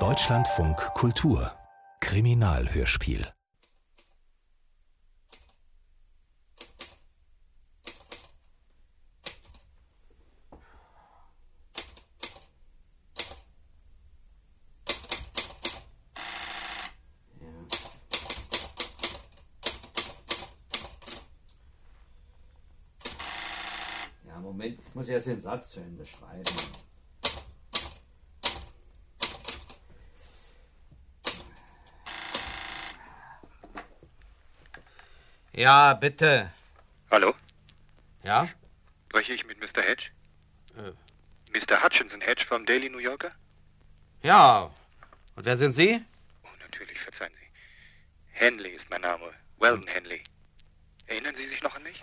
Deutschlandfunk Kultur Kriminalhörspiel Moment, ich muss erst den Satz zu Ende schreiben. Ja, bitte. Hallo? Ja? Spreche ich mit Mr. Hedge? Äh. Mr. Hutchinson Hedge vom Daily New Yorker? Ja. Und wer sind Sie? Oh, natürlich, verzeihen Sie. Henley ist mein Name. Weldon Henley. Erinnern Sie sich noch an mich?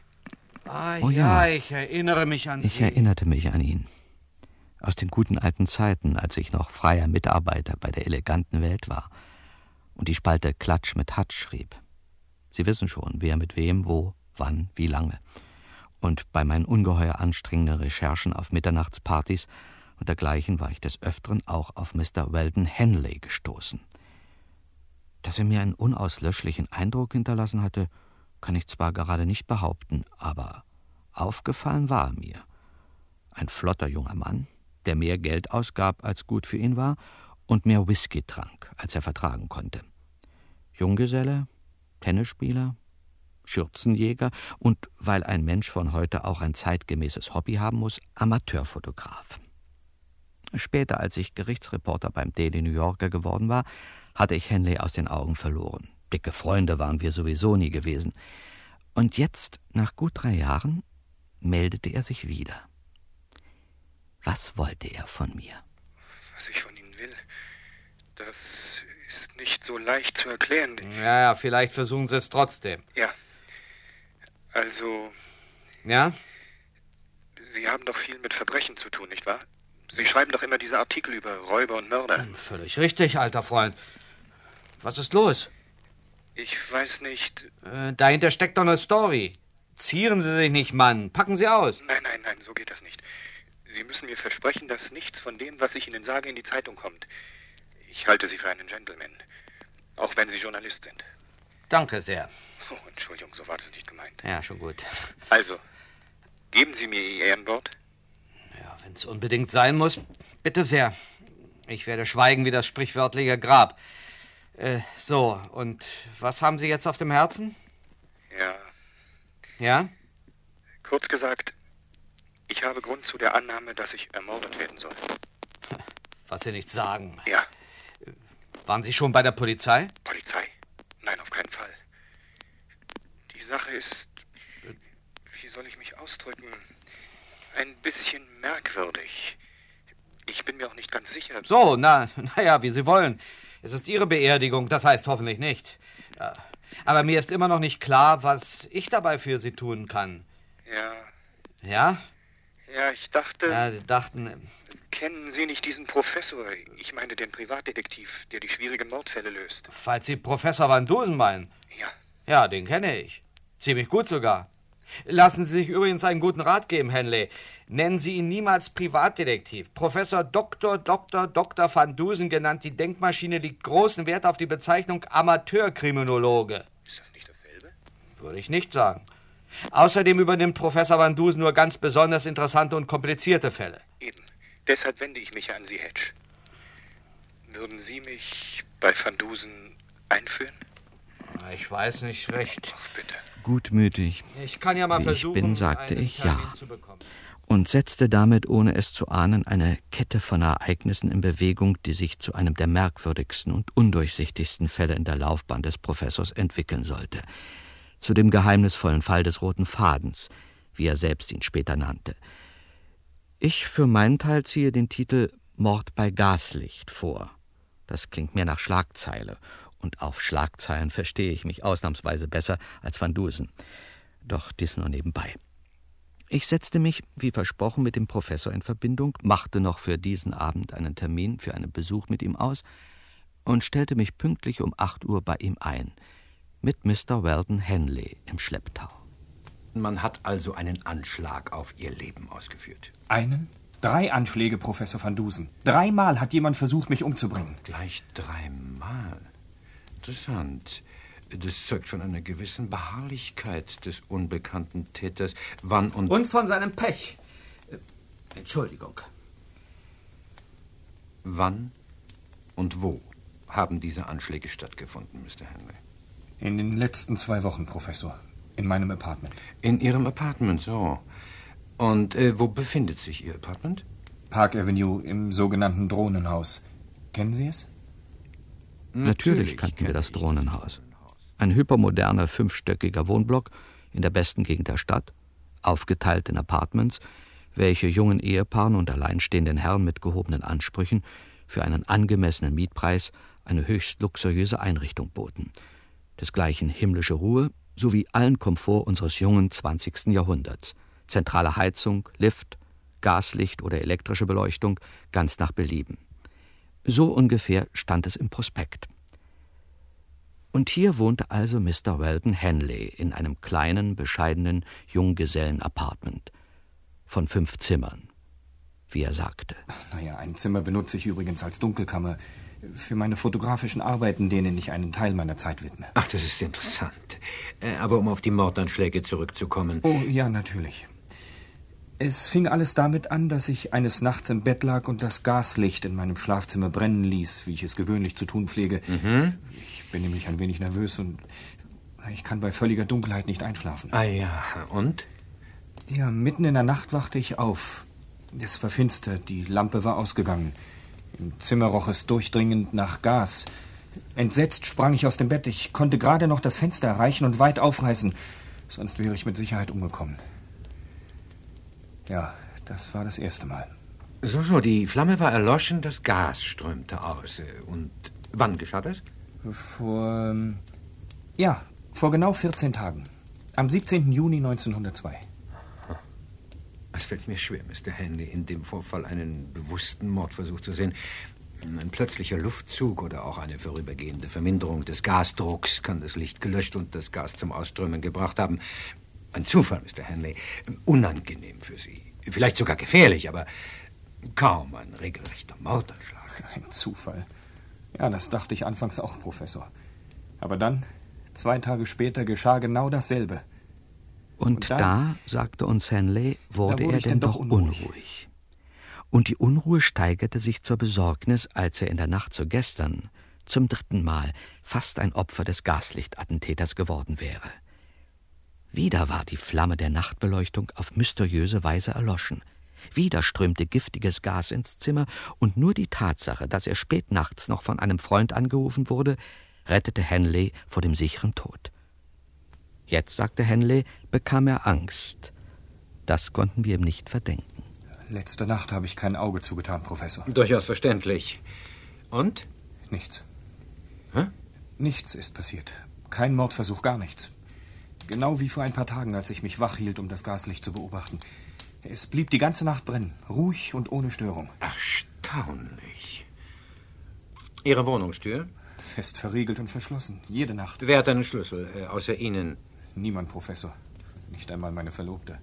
Ah Oh ja, ja. ich erinnere mich an Ich Sie. erinnerte mich an ihn. Aus den guten alten Zeiten, als ich noch freier Mitarbeiter bei der eleganten Welt war und die Spalte Klatsch mit Hutch schrieb. Sie wissen schon, wer mit wem, wo, wann, wie lange. Und bei meinen ungeheuer anstrengenden Recherchen auf Mitternachtspartys und dergleichen war ich des Öfteren auch auf Mr. Weldon Henley gestoßen. Dass er mir einen unauslöschlichen Eindruck hinterlassen hatte, kann ich zwar gerade nicht behaupten, aber aufgefallen war er mir. Ein flotter junger Mann, der mehr Geld ausgab, als gut für ihn war, und mehr Whisky trank, als er vertragen konnte. Junggeselle, Tennisspieler, Schürzenjäger und, weil ein Mensch von heute auch ein zeitgemäßes Hobby haben muss, Amateurfotograf. Später, als ich Gerichtsreporter beim Daily New Yorker geworden war, hatte ich Henley aus den Augen verloren. Dicke Freunde waren wir sowieso nie gewesen. Und jetzt, nach gut drei Jahren, meldete er sich wieder. Was wollte er von mir? Was ich von Ihnen will, das ist nicht so leicht zu erklären. Ja, ja, vielleicht versuchen Sie es trotzdem. Ja. Also, Ja? Sie haben doch viel mit Verbrechen zu tun, nicht wahr? Sie schreiben doch immer diese Artikel über Räuber und Mörder. Völlig richtig, alter Freund. Was ist los? Ich weiß nicht. Äh, dahinter steckt doch eine Story. Zieren Sie sich nicht, Mann. Packen Sie aus. Nein, nein, nein, so geht das nicht. Sie müssen mir versprechen, dass nichts von dem, was ich Ihnen sage, in die Zeitung kommt. Ich halte Sie für einen Gentleman. Auch wenn Sie Journalist sind. Danke sehr. Oh, Entschuldigung, so war das nicht gemeint. Ja, schon gut. Also, geben Sie mir Ihr Ehrenwort? Ja, wenn es unbedingt sein muss, bitte sehr. Ich werde schweigen wie das sprichwörtliche Grab. Äh, so, und was haben Sie jetzt auf dem Herzen? Ja. Ja? Kurz gesagt, ich habe Grund zu der Annahme, dass ich ermordet werden soll. Was Sie nicht sagen. Ja. Waren Sie schon bei der Polizei? Polizei? Nein, auf keinen Fall. Die Sache ist, wie soll ich mich ausdrücken, ein bisschen merkwürdig. Ich bin mir auch nicht ganz sicher. So, na, naja, wie Sie wollen. Es ist Ihre Beerdigung, das heißt hoffentlich nicht. Aber mir ist immer noch nicht klar, was ich dabei für Sie tun kann. Ja, Ja? ja, ich dachte, Ja, Sie dachten, kennen Sie nicht diesen Professor? Ich meine den Privatdetektiv, der die schwierigen Mordfälle löst. falls Sie Professor Van Dusen meinen. Ja, Ja, den kenne ich. Ziemlich gut sogar. Lassen Sie sich übrigens einen guten Rat geben, Henley. Nennen Sie ihn niemals Privatdetektiv. Professor Dr. Dr. Dr. Van Dusen genannt, die Denkmaschine legt großen Wert auf die Bezeichnung Amateurkriminologe. ist das nicht dasselbe? Würde ich nicht sagen. Außerdem übernimmt Professor Van Dusen nur ganz besonders interessante und komplizierte Fälle. Eben. Deshalb wende ich mich an Sie, Hedge. Würden Sie mich bei Van Dusen einführen? Ich weiß nicht recht. Ach, bitte. Gutmütig Ich kann ja mal Wie ich versuchen, bin, sagte einen ich Termin ja. zu bekommen. und setzte damit, ohne es zu ahnen, eine Kette von Ereignissen in Bewegung, die sich zu einem der merkwürdigsten und undurchsichtigsten Fälle in der Laufbahn des Professors entwickeln sollte. Zu dem geheimnisvollen Fall des roten Fadens, wie er selbst ihn später nannte. Ich für meinen Teil ziehe den Titel Mord bei Gaslicht vor. Das klingt mehr nach Schlagzeile, und auf Schlagzeilen verstehe ich mich ausnahmsweise besser als Van Dusen. Doch dies nur nebenbei. Ich setzte mich, wie versprochen, mit dem Professor in Verbindung, machte noch für diesen Abend einen Termin für einen Besuch mit ihm aus und stellte mich pünktlich um 8 Uhr bei ihm ein, mit Mr. Weldon Henley im Schlepptau. Man hat also einen Anschlag auf ihr Leben ausgeführt. Einen? Drei Anschläge, Professor van Dusen. Dreimal hat jemand versucht, mich umzubringen. Gleich dreimal. Interessant. Das zeugt von einer gewissen Beharrlichkeit des unbekannten Täters. Wann und. Und von seinem Pech. Äh, Entschuldigung. Wann und wo haben diese Anschläge stattgefunden, Mr. Henry? In den letzten zwei Wochen, Professor. In meinem Apartment. In Ihrem Apartment, so. Und äh, wo befindet sich Ihr Apartment? Park Avenue im sogenannten Drohnenhaus. Kennen Sie es? Natürlich kannten wir das Drohnenhaus. Ein hypermoderner fünfstöckiger Wohnblock in der besten Gegend der Stadt, aufgeteilt in Apartments, welche jungen Ehepaaren und alleinstehenden Herren mit gehobenen Ansprüchen für einen angemessenen Mietpreis eine höchst luxuriöse Einrichtung boten. Desgleichen himmlische Ruhe sowie allen Komfort unseres jungen 20. Jahrhunderts. Zentrale Heizung, Lift, Gaslicht oder elektrische Beleuchtung, ganz nach Belieben. So ungefähr stand es im Prospekt. Und hier wohnte also Mr. Weldon Henley in einem kleinen, bescheidenen Junggesellen-Apartment von fünf Zimmern, wie er sagte. Naja, ein Zimmer benutze ich übrigens als Dunkelkammer für meine fotografischen Arbeiten, denen ich einen Teil meiner Zeit widme. Ach, das ist interessant. Äh, aber um auf die Mordanschläge zurückzukommen. Oh, ja, natürlich. Es fing alles damit an, dass ich eines Nachts im Bett lag und das Gaslicht in meinem Schlafzimmer brennen ließ, wie ich es gewöhnlich zu tun pflege. Mhm. Ich bin nämlich ein wenig nervös und ich kann bei völliger Dunkelheit nicht einschlafen. Ah ja, und? Ja, mitten in der Nacht wachte ich auf. Es war finster, die Lampe war ausgegangen. Im Zimmer roch es durchdringend nach Gas. Entsetzt sprang ich aus dem Bett. Ich konnte gerade noch das Fenster erreichen und weit aufreißen. Sonst wäre ich mit Sicherheit umgekommen. Ja, das war das erste Mal. So, so, die Flamme war erloschen, das Gas strömte aus. Und wann geschah das? Vor. ähm, Ja, vor genau 14 Tagen. Am 17. Juni 1902. Es fällt mir schwer, Mr. Henley, in dem Vorfall einen bewussten Mordversuch zu sehen. Ein plötzlicher Luftzug oder auch eine vorübergehende Verminderung des Gasdrucks kann das Licht gelöscht und das Gas zum Ausströmen gebracht haben. Ein Zufall, Mr. Henley. Unangenehm für Sie. Vielleicht sogar gefährlich, aber kaum ein regelrechter Mordanschlag. Ein Zufall. Ja, das dachte ich anfangs auch, Professor. Aber dann, zwei Tage später, geschah genau dasselbe. Und, Und da, sagte uns Henley, wurde, wurde er denn doch unruhig. unruhig. Und die Unruhe steigerte sich zur Besorgnis, als er in der Nacht zu gestern zum dritten Mal fast ein Opfer des Gaslichtattentäters geworden wäre. Wieder war die Flamme der Nachtbeleuchtung auf mysteriöse Weise erloschen. Wieder strömte giftiges Gas ins Zimmer, und nur die Tatsache, dass er spät nachts noch von einem Freund angerufen wurde, rettete Henley vor dem sicheren Tod. Jetzt, sagte Henley, bekam er Angst. Das konnten wir ihm nicht verdenken. Letzte Nacht habe ich kein Auge zugetan, Professor. Durchaus verständlich. Und? Nichts. Hä? Nichts ist passiert. Kein Mordversuch, gar nichts. Genau wie vor ein paar Tagen, als ich mich wach hielt, um das Gaslicht zu beobachten. Es blieb die ganze Nacht brennen, ruhig und ohne Störung. Erstaunlich. Ihre Wohnungstür? Fest verriegelt und verschlossen, jede Nacht. Wer hat einen Schlüssel, äh, außer Ihnen? Niemand, Professor. Nicht einmal meine Verlobte.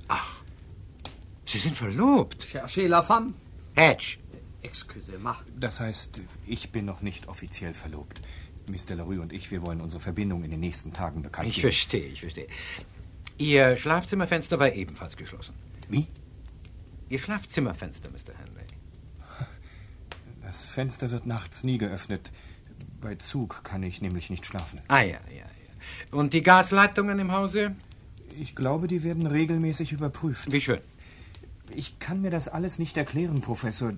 Sie sind verlobt. Cherchez la femme. Hedge. Excusez-moi. Das heißt, ich bin noch nicht offiziell verlobt. Miss Delarue und ich, wir wollen unsere Verbindung in den nächsten Tagen bekannt Ich geben. verstehe, ich verstehe. Ihr Schlafzimmerfenster war ebenfalls geschlossen. Wie? Ihr Schlafzimmerfenster, Mr. Henley. Das Fenster wird nachts nie geöffnet. Bei Zug kann ich nämlich nicht schlafen. Ah ja, ja, ja. Und die Gasleitungen im Hause? Ich glaube, die werden regelmäßig überprüft. Wie schön. Ich kann mir das alles nicht erklären, Professor.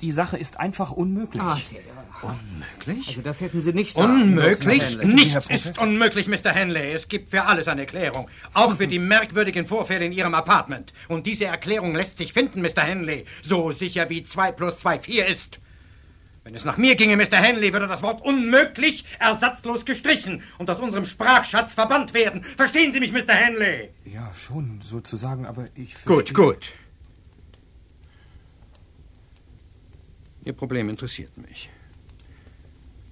Die Sache ist einfach unmöglich. Unmöglich? Also das hätten Sie nicht sagen Unmöglich? dürfen. Nichts ist unmöglich, Mr. Henley. Es gibt für alles eine Erklärung. Auch für die merkwürdigen Vorfälle in Ihrem Apartment. Und diese Erklärung lässt sich finden, Mr. Henley. So sicher wie 2 plus 2 4 ist. Wenn es nach mir ginge, Mr. Henley, würde das Wort unmöglich ersatzlos gestrichen und aus unserem Sprachschatz verbannt werden. Verstehen Sie mich, Mr. Henley? Ja, schon, sozusagen, aber ich Gut, gut. Ihr Problem interessiert mich.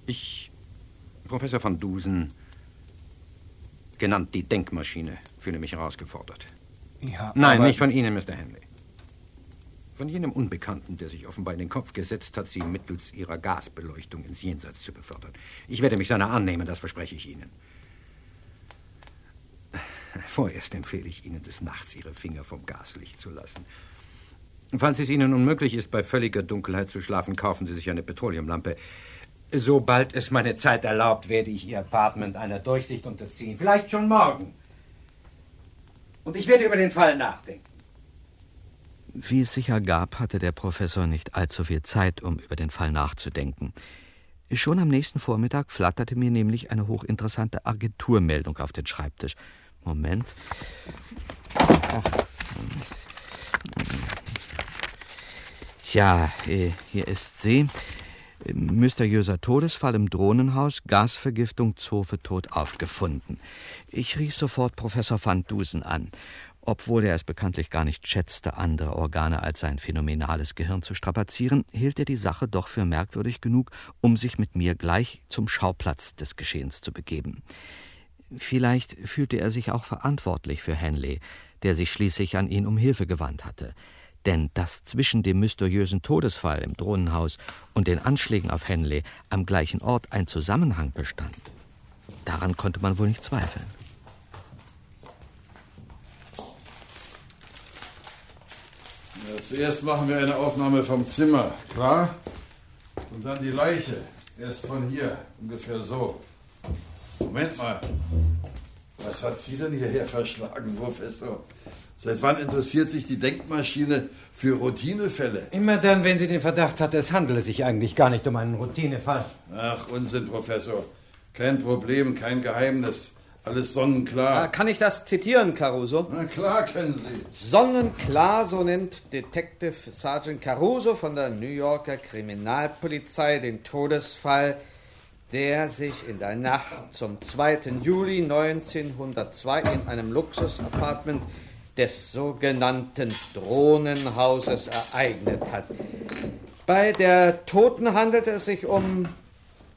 Ich, Professor van Dusen, genannt die Denkmaschine, fühle mich herausgefordert. Ja, Nein, nicht von Ihnen, Mr. Henley. Von jenem Unbekannten, der sich offenbar in den Kopf gesetzt hat, sie mittels ihrer Gasbeleuchtung ins Jenseits zu befördern. Ich werde mich seiner annehmen, das verspreche ich Ihnen. Vorerst empfehle ich Ihnen, des Nachts Ihre Finger vom Gaslicht zu lassen. Falls es Ihnen unmöglich ist, bei völliger Dunkelheit zu schlafen, kaufen Sie sich eine Petroleumlampe. Sobald es meine Zeit erlaubt, werde ich Ihr Apartment einer Durchsicht unterziehen. Vielleicht schon morgen. Und ich werde über den Fall nachdenken. Wie es sich ergab, hatte der Professor nicht allzu viel Zeit, um über den Fall nachzudenken. Schon am nächsten Vormittag flatterte mir nämlich eine hochinteressante Agenturmeldung auf den Schreibtisch. Moment. Ja, äh, hier ist sie. Mysteriöser Todesfall im Drohnenhaus, Gasvergiftung, Zofe tot aufgefunden. Ich rief sofort Professor van Dusen an. Obwohl er es bekanntlich gar nicht schätzte, andere Organe als sein phänomenales Gehirn zu strapazieren, hielt er die Sache doch für merkwürdig genug, um sich mit mir gleich zum Schauplatz des Geschehens zu begeben. Vielleicht fühlte er sich auch verantwortlich für Henley, der sich schließlich an ihn um Hilfe gewandt hatte. Denn dass zwischen dem mysteriösen Todesfall im Drohnenhaus und den Anschlägen auf Henley am gleichen Ort ein Zusammenhang bestand, daran konnte man wohl nicht zweifeln. Ja, zuerst machen wir eine Aufnahme vom Zimmer, klar? Und dann die Leiche. Erst von hier, ungefähr so. Moment mal. Was hat Sie denn hierher verschlagen, Professor? Seit wann interessiert sich die Denkmaschine für Routinefälle? Immer dann, wenn sie den Verdacht hat, es handele sich eigentlich gar nicht um einen Routinefall. Ach, Unsinn, Professor. Kein Problem, kein Geheimnis. Alles sonnenklar. Ah, kann ich das zitieren, Caruso? Na klar können Sie. Sonnenklar, so nennt Detective Sergeant Caruso von der New Yorker Kriminalpolizei den Todesfall, der sich in der Nacht zum 2. Juli 1902 in einem Luxusapartment des sogenannten Drohnenhauses ereignet hat. Bei der Toten handelte es sich um.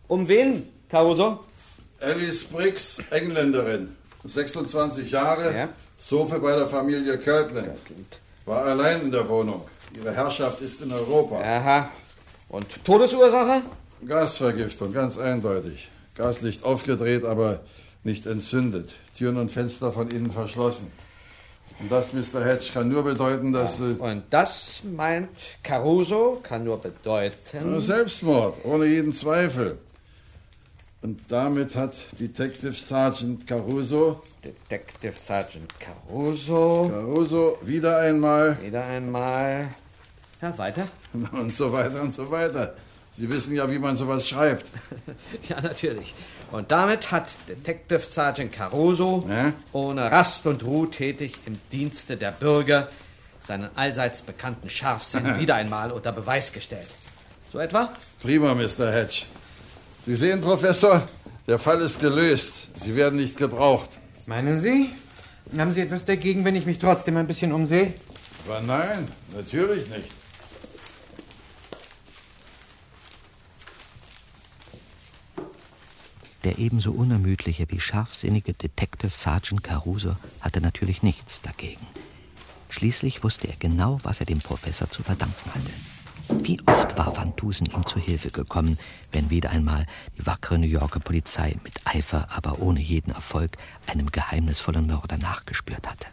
Um wen, Caruso? Alice Briggs, Engländerin, 26 Jahre, Ja. Zofe bei der Familie Kirtland. War allein in der Wohnung. Ihre Herrschaft ist in Europa. Aha. Und Todesursache? Gasvergiftung, ganz eindeutig. Gaslicht aufgedreht, aber nicht entzündet. Türen und Fenster von innen verschlossen. Und das, Mr. Hedge, kann nur bedeuten, dass... Äh, Und das meint Caruso, kann nur bedeuten. Selbstmord, ohne jeden Zweifel. Und damit hat Detective Sergeant Caruso, Detective Sergeant Caruso. Caruso wieder einmal Wieder einmal. Ja, weiter? und so weiter und so weiter. Sie wissen ja, wie man sowas schreibt. Ja, natürlich. Und damit hat Detective Sergeant Caruso, Ja? ohne Rast und Ruhe tätig im Dienste der Bürger, seinen allseits bekannten Scharfsinn wieder einmal unter Beweis gestellt. So etwa? Prima, Mr. Hedge. Sie sehen, Professor, der Fall ist gelöst. Sie werden nicht gebraucht. Meinen Sie? Haben Sie etwas dagegen, wenn ich mich trotzdem ein bisschen umsehe? Aber nein, natürlich nicht. Der ebenso unermüdliche wie scharfsinnige Detective Sergeant Caruso hatte natürlich nichts dagegen. Schließlich wusste er genau, was er dem Professor zu verdanken hatte. Wie oft war Van Dusen ihm zu Hilfe gekommen, wenn wieder einmal die wackere New Yorker Polizei mit Eifer, aber ohne jeden Erfolg, einem geheimnisvollen Mörder nachgespürt hatte.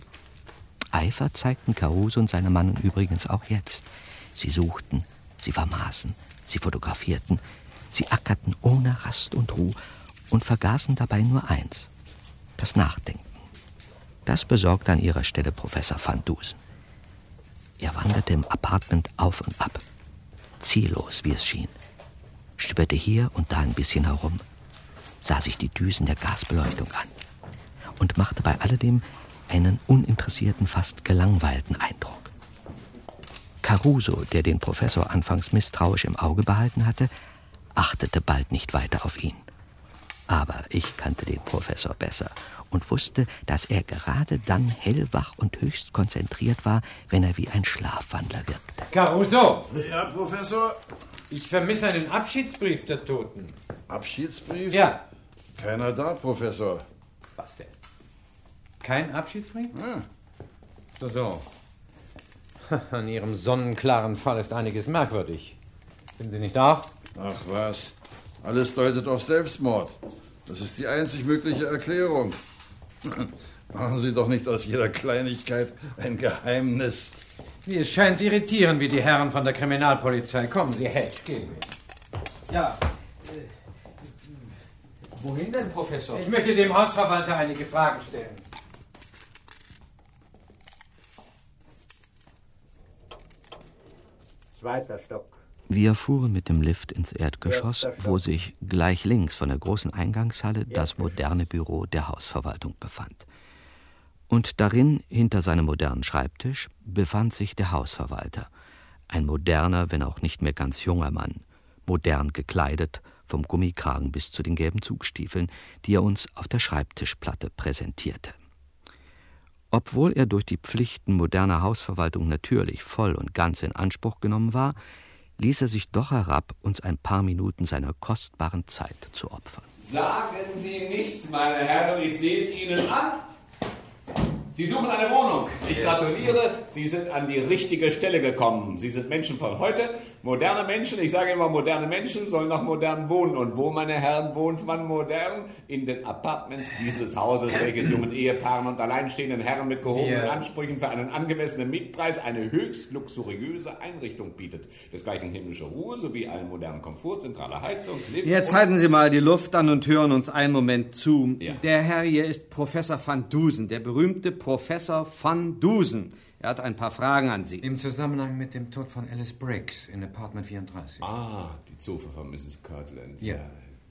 Eifer zeigten Caruso und seine Mannen übrigens auch jetzt. Sie suchten, sie vermaßen, sie fotografierten, sie ackerten ohne Rast und Ruhe und vergaßen dabei nur eins, das Nachdenken. Das besorgte an ihrer Stelle Professor Van Dusen. Er wanderte im Apartment auf und ab, ziellos, wie es schien, stöberte hier und da ein bisschen herum, sah sich die Düsen der Gasbeleuchtung an und machte bei alledem einen uninteressierten, fast gelangweilten Eindruck. Caruso, der den Professor anfangs misstrauisch im Auge behalten hatte, achtete bald nicht weiter auf ihn. Aber ich kannte den Professor besser und wusste, dass er gerade dann hellwach und höchst konzentriert war, wenn er wie ein Schlafwandler wirkte. Caruso, Ja, Professor? ich vermisse einen Abschiedsbrief der Toten. Abschiedsbrief? Ja. Keiner da, Professor. Was denn? Kein Abschiedsbrief? Ah, So, so. An Ihrem sonnenklaren Fall ist einiges merkwürdig. Sind Sie nicht auch? Ach was. Alles deutet auf Selbstmord. Das ist die einzig mögliche Erklärung. Machen Sie doch nicht aus jeder Kleinigkeit ein Geheimnis. Es scheint irritieren wie die Herren von der Kriminalpolizei. Kommen Sie, Hedge, gehen wir. Ja. Äh, wohin denn, Professor? Ich möchte dem Hausverwalter einige Fragen stellen. Zweiter Stock. Wir fuhren mit dem Lift ins Erdgeschoss, wo sich gleich links von der großen Eingangshalle das moderne Büro der Hausverwaltung befand. Und darin, hinter seinem modernen Schreibtisch, befand sich der Hausverwalter, ein moderner, wenn auch nicht mehr ganz junger Mann, modern gekleidet, vom Gummikragen bis zu den gelben Zugstiefeln, die er uns auf der Schreibtischplatte präsentierte. Obwohl er durch die Pflichten moderner Hausverwaltung natürlich voll und ganz in Anspruch genommen war, ließ er sich doch herab, uns ein paar Minuten seiner kostbaren Zeit zu opfern. Sagen Sie nichts, meine Herren, ich sehe es Ihnen an. Sie suchen eine Wohnung. Ich gratuliere, Sie sind an die richtige Stelle gekommen. Sie sind Menschen von heute, moderne Menschen. Ich sage immer, moderne Menschen sollen noch modern wohnen. Und wo, meine Herren, wohnt man modern? In den Apartments dieses Hauses, welches jungen Ehepaaren und alleinstehenden Herren mit gehobenen Wir- Ansprüchen für einen angemessenen Mietpreis eine höchst luxuriöse Einrichtung bietet. Desgleichen himmlische Ruhe sowie allen modernen Komfort, zentrale Heizung, Lift Jetzt halten Sie mal die Luft an und hören uns einen Moment zu. Ja. Der Herr hier ist Professor van Dusen, der berühmte Professor van Dusen. Er hat ein paar Fragen an Sie. Im Zusammenhang mit dem Tod von Alice Briggs in Apartment 34. Ah, die Zofe von Mrs. Kirtland. Ja.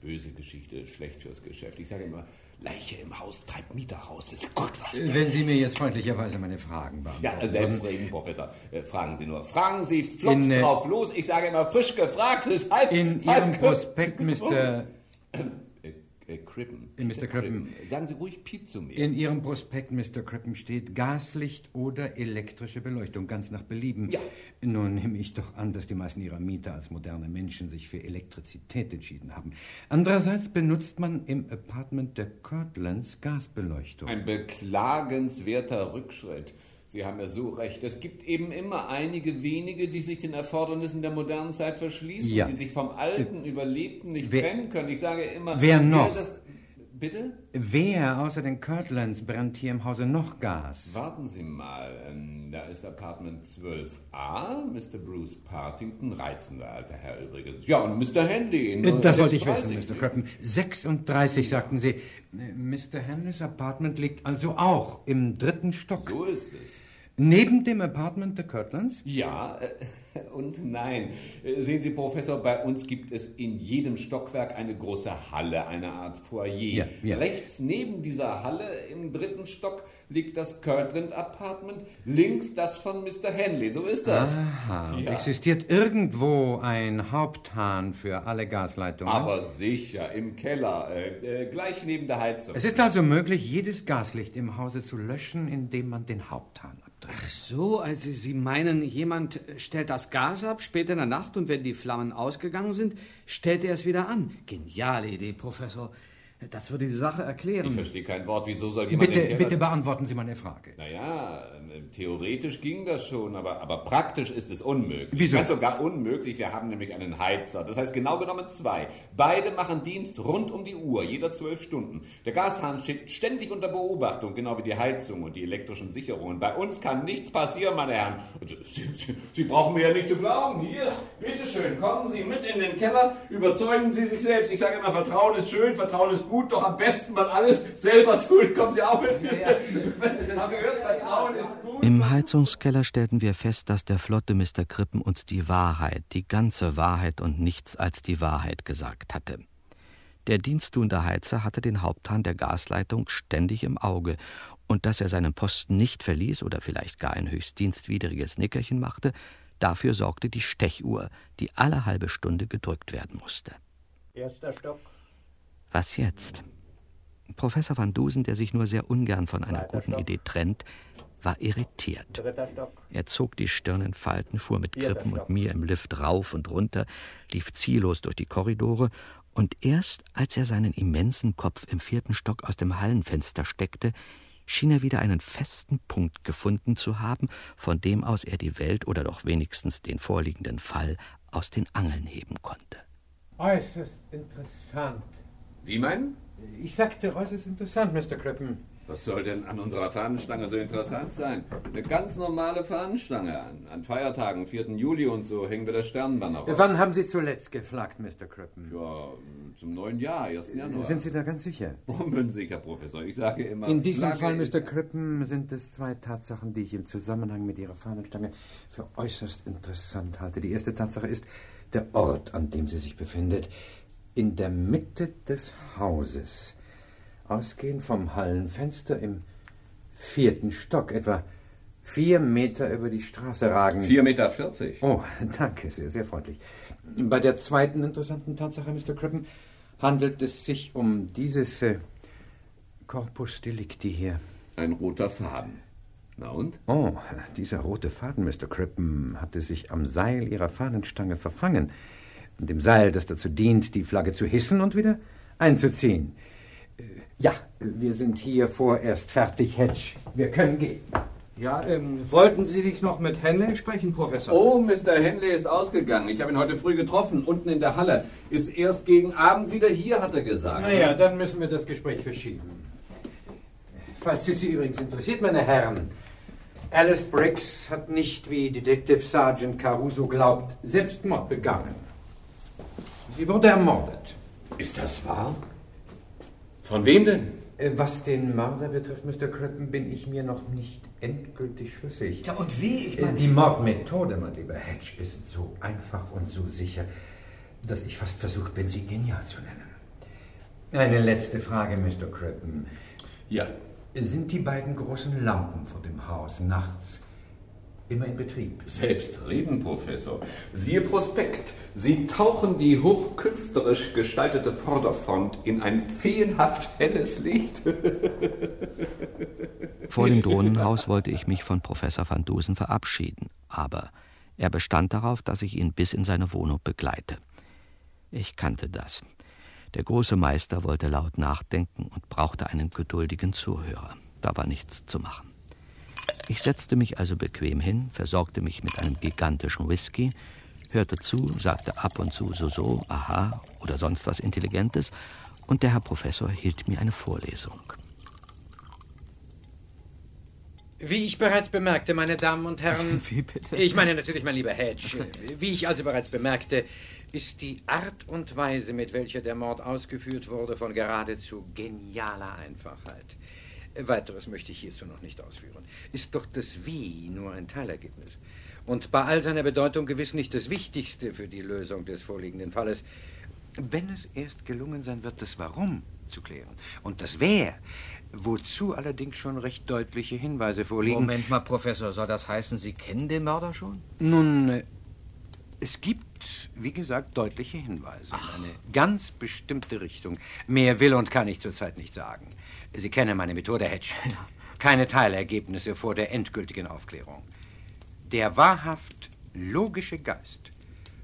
Böse Geschichte, schlecht fürs Geschäft. Ich sage immer, Leiche im Haus treibt Mieter raus. Das ist gut was. Wenn Sie mir jetzt freundlicherweise meine Fragen beantworten. Ja, selbstredend, Professor. Äh, fragen Sie nur. Fragen Sie flott In, äh, drauf los. Ich sage immer, frisch gefragt ist halb. In halb Ihrem Prospekt, Mr. Äh, äh, Crippen. In Mr. Crippen. Sagen Sie ruhig Piet zu mir. In Ihrem Prospekt, Mr. Crippen, steht Gaslicht oder elektrische Beleuchtung, ganz nach Belieben. Ja. Nun nehme ich doch an, dass die meisten Ihrer Mieter als moderne Menschen sich für Elektrizität entschieden haben. Andererseits benutzt man im Apartment der Kirtlands Gasbeleuchtung. Ein beklagenswerter Rückschritt. Sie haben ja so recht. Es gibt eben immer einige wenige, die sich den Erfordernissen der modernen Zeit verschließen, Ja. die sich vom alten Überlebten nicht Wer- trennen können. Ich sage immer. Wer noch? das- bitte? Wer außer den Kirtlands brennt hier im Hause noch Gas? Warten Sie mal. Ähm, da ist Apartment 12a, Mr. Bruce Partington, reizender alter Herr übrigens. Ja, und Mr. Hanley. in Äh, Das wollte ich wissen, 36. Mr. Crippen. 36, sagten Sie. Äh, Mr. Henleys Apartment liegt also auch im dritten Stock. So ist es. Neben dem Apartment der Kirtlands? Ja äh, und nein. Äh, Sehen Sie, Professor, bei uns gibt es in jedem Stockwerk eine große Halle, eine Art Foyer. Ja, ja. Rechts neben dieser Halle im dritten Stock liegt das Kirtland Apartment, links das von Mr. Henley. So ist das. Aha. Und Ja. existiert irgendwo ein Haupthahn für alle Gasleitungen? Aber sicher, im Keller, äh, äh, gleich neben der Heizung. es ist also möglich, jedes Gaslicht im Hause zu löschen, indem man den Haupthahn abdreht. So, also Sie meinen, jemand stellt das Gas ab, spät in der Nacht, und wenn die Flammen ausgegangen sind, stellt er es wieder an. Geniale Idee, Professor. Das würde die Sache Ich erklären. verstehe kein Wort. Wieso soll jemand Bitte, bitte beantworten Sie meine Frage. Naja, äh, theoretisch ging das schon, aber, aber praktisch ist es unmöglich. Wieso? Ganz sogar unmöglich. Wir haben nämlich einen Heizer. Das heißt genau genommen zwei. Beide machen Dienst rund um die Uhr, jeder zwölf Stunden. Der Gashahn steht ständig unter Beobachtung, genau wie die Heizung und die elektrischen Sicherungen. Bei uns kann nichts passieren, meine Herren. Und Sie, Sie, Sie brauchen mir ja nicht zu glauben. Hier, bitteschön, kommen Sie mit in den Keller, überzeugen Sie sich selbst. Ich sage immer, Vertrauen ist schön, Vertrauen ist gut, doch am besten man alles selber tut. Kommen Sie auch mit mir. Haben Sie gehört? Vertrauen ist gut. Im Heizungskeller stellten wir fest, dass der flotte Mr. Krippen uns die Wahrheit, die ganze Wahrheit und nichts als die Wahrheit gesagt hatte. Der diensttuende Heizer hatte den Haupthahn der Gasleitung ständig im Auge, und dass er seinen Posten nicht verließ oder vielleicht gar ein höchst dienstwidriges Nickerchen machte, dafür sorgte die Stechuhr, die alle halbe Stunde gedrückt werden musste. Erster Stock. Was jetzt? Professor van Dusen, der sich nur sehr ungern von einer guten. Idee trennt, war irritiert. Er zog die Stirn in Falten, fuhr mit Krippen und mir im Lift rauf und runter, lief ziellos durch die Korridore, und erst als er seinen immensen Kopf im vierten Stock aus dem Hallenfenster steckte, schien er wieder einen festen Punkt gefunden zu haben, von dem aus er die Welt oder doch wenigstens den vorliegenden Fall aus den Angeln heben konnte. Äußerst interessant. Wie meinen? Ich sagte äußerst interessant, Mr. Crippen. Was soll denn an unserer Fahnenstange so interessant sein? Eine ganz normale Fahnenstange. An, an Feiertagen, 4. Juli und so, hängen wir das Sternenbanner raus. Wann haben Sie zuletzt geflaggt, Mr. Crippen? Ja, zum neuen Jahr, 1. Januar. Sind Sie da ganz sicher? Bombensicher, Professor. Ich sage immer. In diesem Flagge Fall, Mr. Crippen, sind es zwei Tatsachen, die ich im Zusammenhang mit Ihrer Fahnenstange für äußerst interessant halte. Die erste Tatsache ist der Ort, an dem sie sich befindet. In der Mitte des Hauses. Ausgehend vom Hallenfenster im vierten Stock, etwa vier Meter über die Straße ragen. 4,40 Meter. Oh, danke, sehr, sehr freundlich. Bei der zweiten interessanten Tatsache, Mr. Crippen, handelt es sich um dieses äh, Corpus Delicti hier. Ein roter Faden. Na und? Oh, dieser rote Faden, Mr. Crippen, hatte sich am Seil Ihrer Fahnenstange verfangen. Dem Seil, das dazu dient, die Flagge zu hissen und wieder einzuziehen. Äh, Ja, wir sind hier vorerst fertig, Hedge. Wir können gehen. Ja, ähm, wollten Sie dich noch mit Henley sprechen, Professor? Oh, Mr. Henley ist ausgegangen. Ich habe ihn heute früh getroffen, unten in der Halle. Ist erst gegen Abend wieder hier, hat er gesagt. Naja, dann müssen wir das Gespräch verschieben. Falls es Sie übrigens interessiert, meine Herren, Alice Briggs hat nicht, wie Detective Sergeant Caruso glaubt, Selbstmord begangen. Sie wurde ermordet. Ist das wahr? Von wem denn? Äh, Was den Mörder betrifft, Mr. Crippen, bin ich mir noch nicht endgültig schlüssig. Ja, und wie? Ich Äh, meine, Die Mordmethode, mein lieber Hedge, ist so einfach und so sicher, dass ich fast versucht bin, sie genial zu nennen. Eine letzte Frage, Mr. Crippen. Ja. Sind die beiden großen Lampen vor dem Haus nachts immer in Betrieb? Selbstredend, Professor. Siehe Prospekt. Sie tauchen die hochkünstlerisch gestaltete Vorderfront in ein feenhaft helles Licht. Vor dem Drohnenhaus wollte ich mich von Professor van Dusen verabschieden, aber er bestand darauf, dass ich ihn bis in seine Wohnung begleite. Ich kannte das. Der große Meister wollte laut nachdenken und brauchte einen geduldigen Zuhörer. Da war nichts zu machen. Ich setzte mich also bequem hin, versorgte mich mit einem gigantischen Whisky, hörte zu, sagte ab und zu so so, aha oder sonst was Intelligentes, und der Herr Professor hielt mir eine Vorlesung. Wie ich bereits bemerkte, meine Damen und Herren. Wie bitte? Ich meine natürlich, mein lieber Hedge. Wie ich also bereits bemerkte, ist die Art und Weise, mit welcher der Mord ausgeführt wurde, von geradezu genialer Einfachheit. Weiteres möchte ich hierzu noch nicht ausführen. Ist doch das Wie nur ein Teilergebnis. Und bei all seiner Bedeutung gewiss nicht das Wichtigste für die Lösung des vorliegenden Falles. Wenn es erst gelungen sein wird, das Warum zu klären und das Wer, wozu allerdings schon recht deutliche Hinweise vorliegen. Moment mal, Professor, soll das heißen, Sie kennen den Mörder schon? Nun, äh, es gibt, wie gesagt, deutliche Hinweise in eine ganz bestimmte Richtung. Mehr will und kann ich zurzeit nicht sagen. Sie kennen meine Methode, Hedge. Keine Teilergebnisse vor der endgültigen Aufklärung. Der wahrhaft logische Geist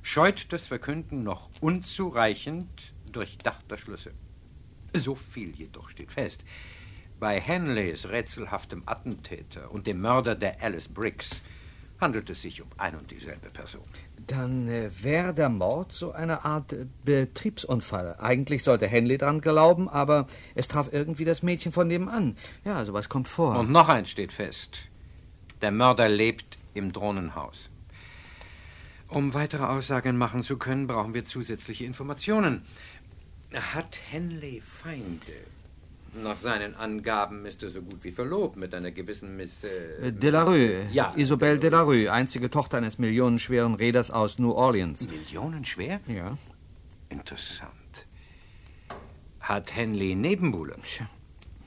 scheut das Verkünden noch unzureichend durchdachter Schlüsse. So viel jedoch steht fest. Bei Henleys rätselhaftem Attentäter und dem Mörder der Alice Briggs handelt es sich um ein und dieselbe Person. Dann äh, wäre der Mord so eine Art äh, Betriebsunfall. Eigentlich sollte Henley dran glauben, aber es traf irgendwie das Mädchen von nebenan. Ja, sowas kommt vor. Und noch eins steht fest. Der Mörder lebt im Drohnenhaus. Um weitere Aussagen machen zu können, brauchen wir zusätzliche Informationen. Hat Henley Feinde? Nach seinen Angaben ist er so gut wie verlobt mit einer gewissen Miss... Äh, Äh, Delarue. Ja. Isabelle Delarue, einzige Tochter eines millionenschweren Reeders aus New Orleans. Millionenschwer? Ja. Interessant. Hat Henley Nebenbuhler?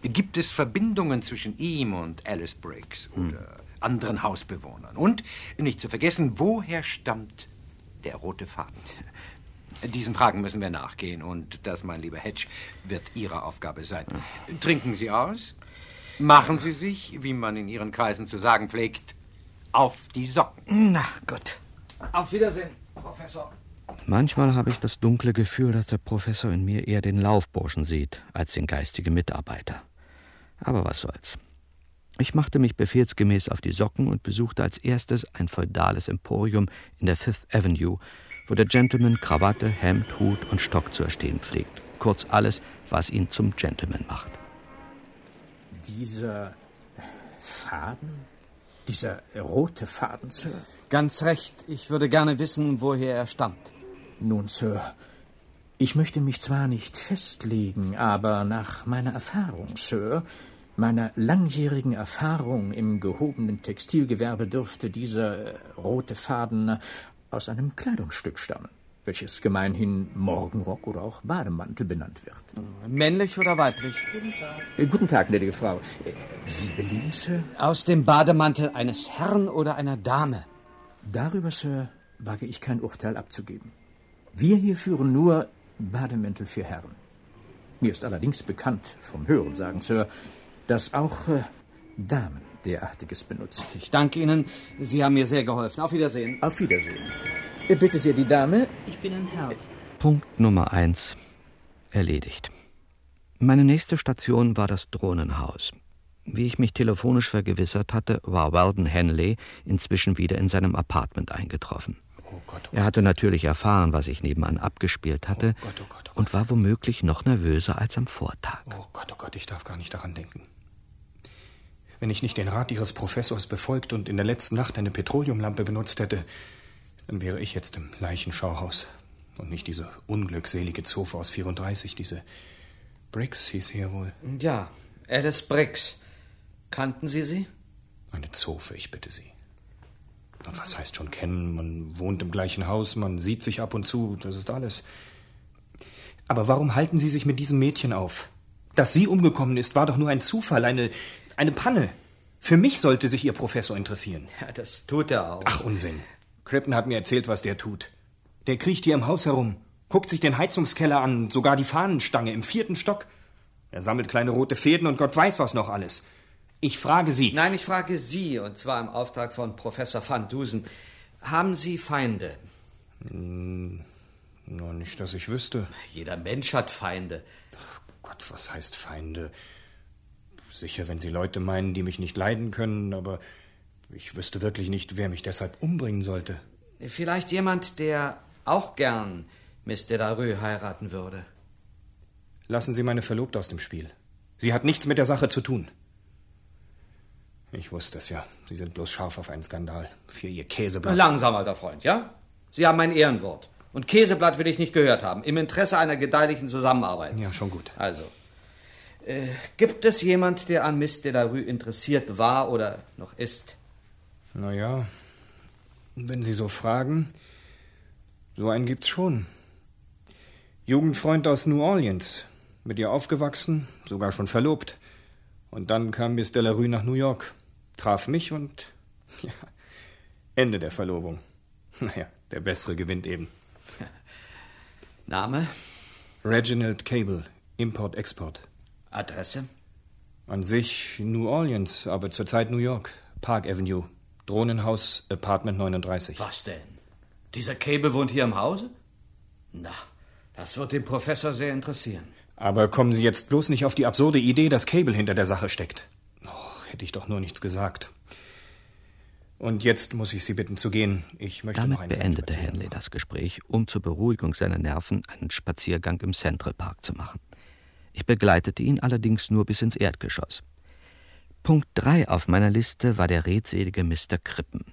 Gibt es Verbindungen zwischen ihm und Alice Briggs oder anderen Hausbewohnern? Und, nicht zu vergessen, woher stammt der rote Faden? Diesen Fragen müssen wir nachgehen und das, mein lieber Hedge, wird Ihre Aufgabe sein. Trinken Sie aus? Machen Sie sich, wie man in Ihren Kreisen zu sagen pflegt, auf die Socken. Na gut. Auf Wiedersehen, Professor. Manchmal habe ich das dunkle Gefühl, dass der Professor in mir eher den Laufburschen sieht als den geistigen Mitarbeiter. Aber was soll's. Ich machte mich befehlsgemäß auf die Socken und besuchte als erstes ein feudales Emporium in der Fifth Avenue, wo der Gentleman Krawatte, Hemd, Hut und Stock zu erstehen pflegt. Kurz alles, was ihn zum Gentleman macht. Dieser Faden? Dieser rote Faden, Sir? Ganz recht. Ich würde gerne wissen, woher er stammt. Nun, Sir, ich möchte mich zwar nicht festlegen, aber nach meiner Erfahrung, Sir, meiner langjährigen Erfahrung im gehobenen Textilgewerbe dürfte dieser rote Faden aus einem Kleidungsstück stammen, welches gemeinhin Morgenrock oder auch Bademantel benannt wird. Männlich oder weiblich? Guten Tag. Äh, guten Tag, gnädige Frau. Äh, Wie belieben, Sir? Aus dem Bademantel eines Herrn oder einer Dame? Darüber, Sir, wage ich kein Urteil abzugeben. Wir hier führen nur Bademäntel für Herren. Mir ist allerdings bekannt vom Hörensagen, Sir, dass auch äh, Damen derartiges benutzen. Ich danke Ihnen. Sie haben mir sehr geholfen. Auf Wiedersehen. Auf Wiedersehen. Bitte sehr, die Dame. Ich bin ein Herr. Punkt Nummer eins erledigt. Meine nächste Station war das Drohnenhaus. Wie ich mich telefonisch vergewissert hatte, war Weldon Henley inzwischen wieder in seinem Apartment eingetroffen. Oh Gott, oh Er hatte natürlich erfahren, was ich nebenan abgespielt hatte, Gott, oh Gott, oh und war womöglich noch nervöser als am Vortag. Oh Gott, oh Gott, ich darf gar nicht daran denken. Wenn ich nicht den Rat Ihres Professors befolgt und in der letzten Nacht eine Petroleumlampe benutzt hätte, dann wäre ich jetzt im Leichenschauhaus und nicht diese unglückselige Zofe aus 34, diese Briggs hieß sie ja wohl. Ja, Alice Briggs. Kannten Sie sie? Eine Zofe, ich bitte Sie. Und was heißt schon kennen? Man wohnt im gleichen Haus, man sieht sich ab und zu, das ist alles. Aber warum halten Sie sich mit diesem Mädchen auf? Dass sie umgekommen ist, war doch nur ein Zufall, eine, eine Panne. Für mich sollte sich Ihr Professor interessieren. Ja, das tut er auch. Ach, Unsinn. Crippen hat mir erzählt, was der tut. Der kriecht hier im Haus herum, guckt sich den Heizungskeller an, sogar die Fahnenstange im vierten Stock. Er sammelt kleine rote Fäden und Gott weiß was noch alles. Ich frage Sie. Nein, ich frage Sie, und zwar im Auftrag von Professor van Dusen. Haben Sie Feinde? Hm, nur nicht, dass ich wüsste. Jeder Mensch hat Feinde. Gott, was heißt Feinde? Sicher, wenn Sie Leute meinen, die mich nicht leiden können, aber ich wüsste wirklich nicht, wer mich deshalb umbringen sollte. Vielleicht jemand, der auch gern Miss Delarue heiraten würde. Lassen Sie meine Verlobte aus dem Spiel. Sie hat nichts mit der Sache zu tun. Ich wusste es ja. Sie sind bloß scharf auf einen Skandal. Für Ihr Käseblatt. Langsam, alter Freund, ja? Sie haben mein Ehrenwort. Und Käseblatt will ich nicht gehört haben. Im Interesse einer gedeihlichen Zusammenarbeit. Ja, schon gut. Also, äh, gibt es jemand, der an Miss Delarue interessiert war oder noch ist? Na ja, wenn Sie so fragen, so einen gibt's schon. Jugendfreund aus New Orleans, mit ihr aufgewachsen, sogar schon verlobt. Und dann kam Miss Delarue nach New York, traf mich und ja, Ende der Verlobung. Naja, der Bessere gewinnt eben. Name? Reginald Cable, Import-Export. Adresse? An sich New Orleans, aber zurzeit New York. Park Avenue, Drohnenhaus, Apartment 39. Was denn? Dieser Cable wohnt hier im Hause? Na, das wird den Professor sehr interessieren. Aber kommen Sie jetzt bloß nicht auf die absurde Idee, dass Cable hinter der Sache steckt. Oh, hätte ich doch nur nichts gesagt. Und jetzt muss ich Sie bitten zu gehen. Ich möchte Damit noch einen beendete Henley das Gespräch, um zur Beruhigung seiner Nerven einen Spaziergang im Central Park zu machen. Ich begleitete ihn allerdings nur bis ins Erdgeschoss. Punkt 3 auf meiner Liste war der redselige Mr. Krippen.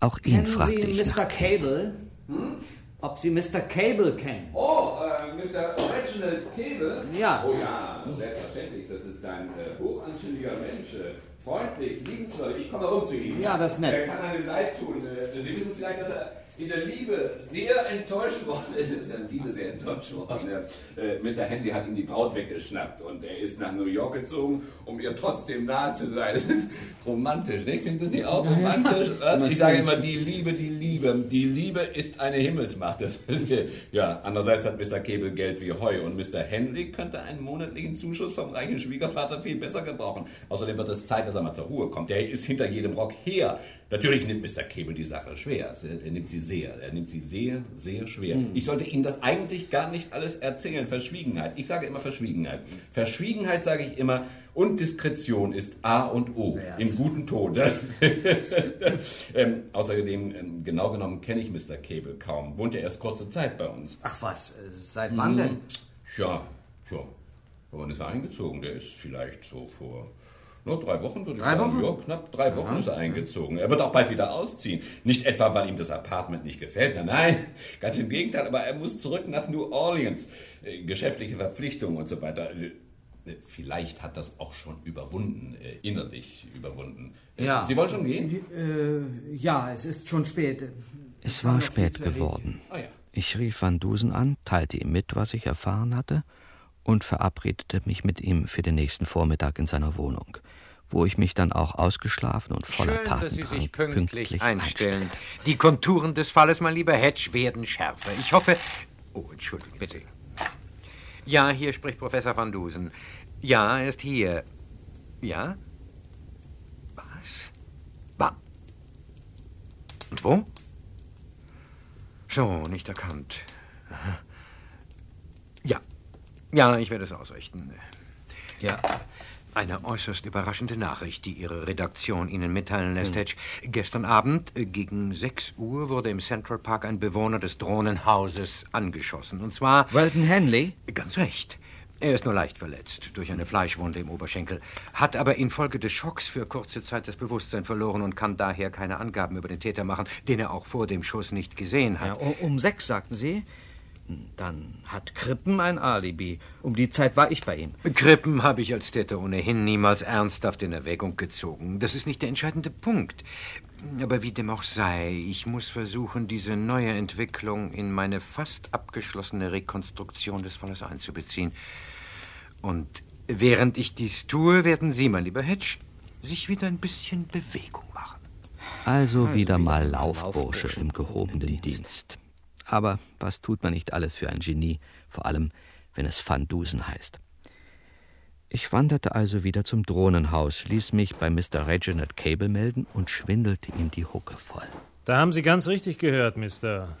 Auch ihn Kennen fragte Sie ich. Mr. Cable? Hm? Ob Sie Mr. Cable kennen? Oh, äh, Mr. Reginald Cable? Ja. Oh ja, selbstverständlich. Das ist ein äh, hochanständiger Mensch. Äh, freundlich, liebenswürdig. Ich komme rum zu Ihnen. Ja, das ist nett. Er kann einem leid tun. Äh, Sie wissen vielleicht, dass er in der Liebe sehr enttäuscht worden ist. Er ist in der Liebe sehr enttäuscht worden. Ja. Äh, Mr. Handy hat ihm die Braut weggeschnappt und er ist nach New York gezogen, um ihr trotzdem nahe zu sein. romantisch, nicht? Finden Sie nicht auch romantisch? Was? Ich sage immer, die Liebe, die Liebe. Die Liebe ist eine Himmelsmacht. Ja, andererseits hat Mr. Cable Geld wie Heu und Mr. Henley könnte einen monatlichen Zuschuss vom reichen Schwiegervater viel besser gebrauchen. Außerdem wird es Zeit, dass er mal zur Ruhe kommt. Der ist hinter jedem Rock her. Natürlich nimmt Mr. Cable die Sache schwer. Er nimmt sie sehr, er nimmt sie sehr, sehr schwer. Ich sollte Ihnen das eigentlich gar nicht alles erzählen. Verschwiegenheit. Ich sage immer Verschwiegenheit. Verschwiegenheit sage ich immer und Diskretion ist A und O im guten Ton. ähm, außerdem, ähm, genau genommen kenne ich Mr. Cable kaum. Wohnt ja erst kurze Zeit bei uns. Ach was, äh, seit wann denn? Ja, ja. Wann ist er eingezogen? Der ist vielleicht so vor nur drei Wochen, würde ich Drei sagen. Wochen? Ja, knapp drei Wochen ist er eingezogen. Er wird auch bald wieder ausziehen. Nicht etwa, weil ihm das Apartment nicht gefällt. Nein, nein, ganz im Gegenteil. Aber er muss zurück nach New Orleans. Äh, Geschäftliche Verpflichtungen und so weiter. Äh, Vielleicht hat das auch schon überwunden, äh, innerlich überwunden. Ja. Sie wollen schon gehen? Ja, es ist schon spät. Es war spät geworden. Ah ja. Ich rief Van Dusen an, teilte ihm mit, was ich erfahren hatte, und verabredete mich mit ihm für den nächsten Vormittag in seiner Wohnung, wo ich mich dann auch ausgeschlafen und voller Schön, dass Sie Tatendrang sich pünktlich, pünktlich einstellen. Die Konturen des Falles, mein lieber Hedge, werden schärfer. Ich hoffe. Oh, entschuldigen bitte. Ja, hier spricht Professor Van Dusen. Ja, er ist hier. Ja? Was? Wann? Und wo? So, nicht erkannt. Aha. Ja. Ja, ich werde es ausrichten. Ja. Eine äußerst überraschende Nachricht, die Ihre Redaktion Ihnen mitteilen lässt, Hm. Hedge. Gestern Abend äh, gegen 6 Uhr wurde im Central Park ein Bewohner des Drohnenhauses angeschossen. Und zwar. Weldon Henley? Ganz recht. Er ist nur leicht verletzt durch eine Fleischwunde im Oberschenkel, hat aber infolge des Schocks für kurze Zeit das Bewusstsein verloren und kann daher keine Angaben über den Täter machen, den er auch vor dem Schuss nicht gesehen hat. Ja, um, um sechs, sagten Sie? Dann hat Krippen ein Alibi. Um die Zeit war ich bei ihm. Krippen habe ich als Täter ohnehin niemals ernsthaft in Erwägung gezogen. Das ist nicht der entscheidende Punkt. Aber wie dem auch sei, ich muss versuchen, diese neue Entwicklung in meine fast abgeschlossene Rekonstruktion des Falles einzubeziehen. Und während ich dies tue, werden Sie, mein lieber Hedge, sich wieder ein bisschen Bewegung machen. Also wieder mal Laufbursche im gehobenen Dienst. Aber was tut man nicht alles für ein Genie, vor allem wenn es Van Dusen heißt. Ich wanderte also wieder zum Drohnenhaus, ließ mich bei Mr. Reginald Cable melden und schwindelte ihm die Hucke voll. Da haben Sie ganz richtig gehört, Mr.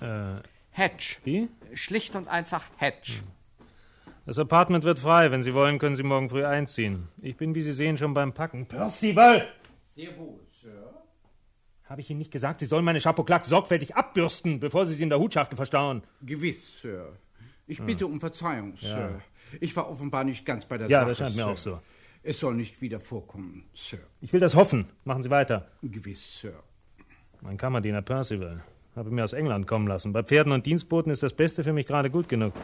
Äh, Hedge. Wie? Schlicht und einfach Hedge. das Apartment wird frei. Wenn Sie wollen, können Sie morgen früh einziehen. Ich bin, wie Sie sehen, schon beim Packen. Percival! Sehr wohl. Habe ich Ihnen nicht gesagt, Sie sollen meine Chapeau-Claque sorgfältig abbürsten, bevor Sie sie in der Hutschachtel verstauen? Gewiss, Sir. Ich bitte um Verzeihung, Ja. Sir. Ich war offenbar nicht ganz bei der Ja, Sache. das scheint mir Sir. auch so. Es soll nicht wieder vorkommen, Sir. Ich will das hoffen. Machen Sie weiter. Gewiss, Sir. Mein Kammerdiener Percival. Habe mir aus England kommen lassen. Bei Pferden und Dienstboten ist das Beste für mich gerade gut genug.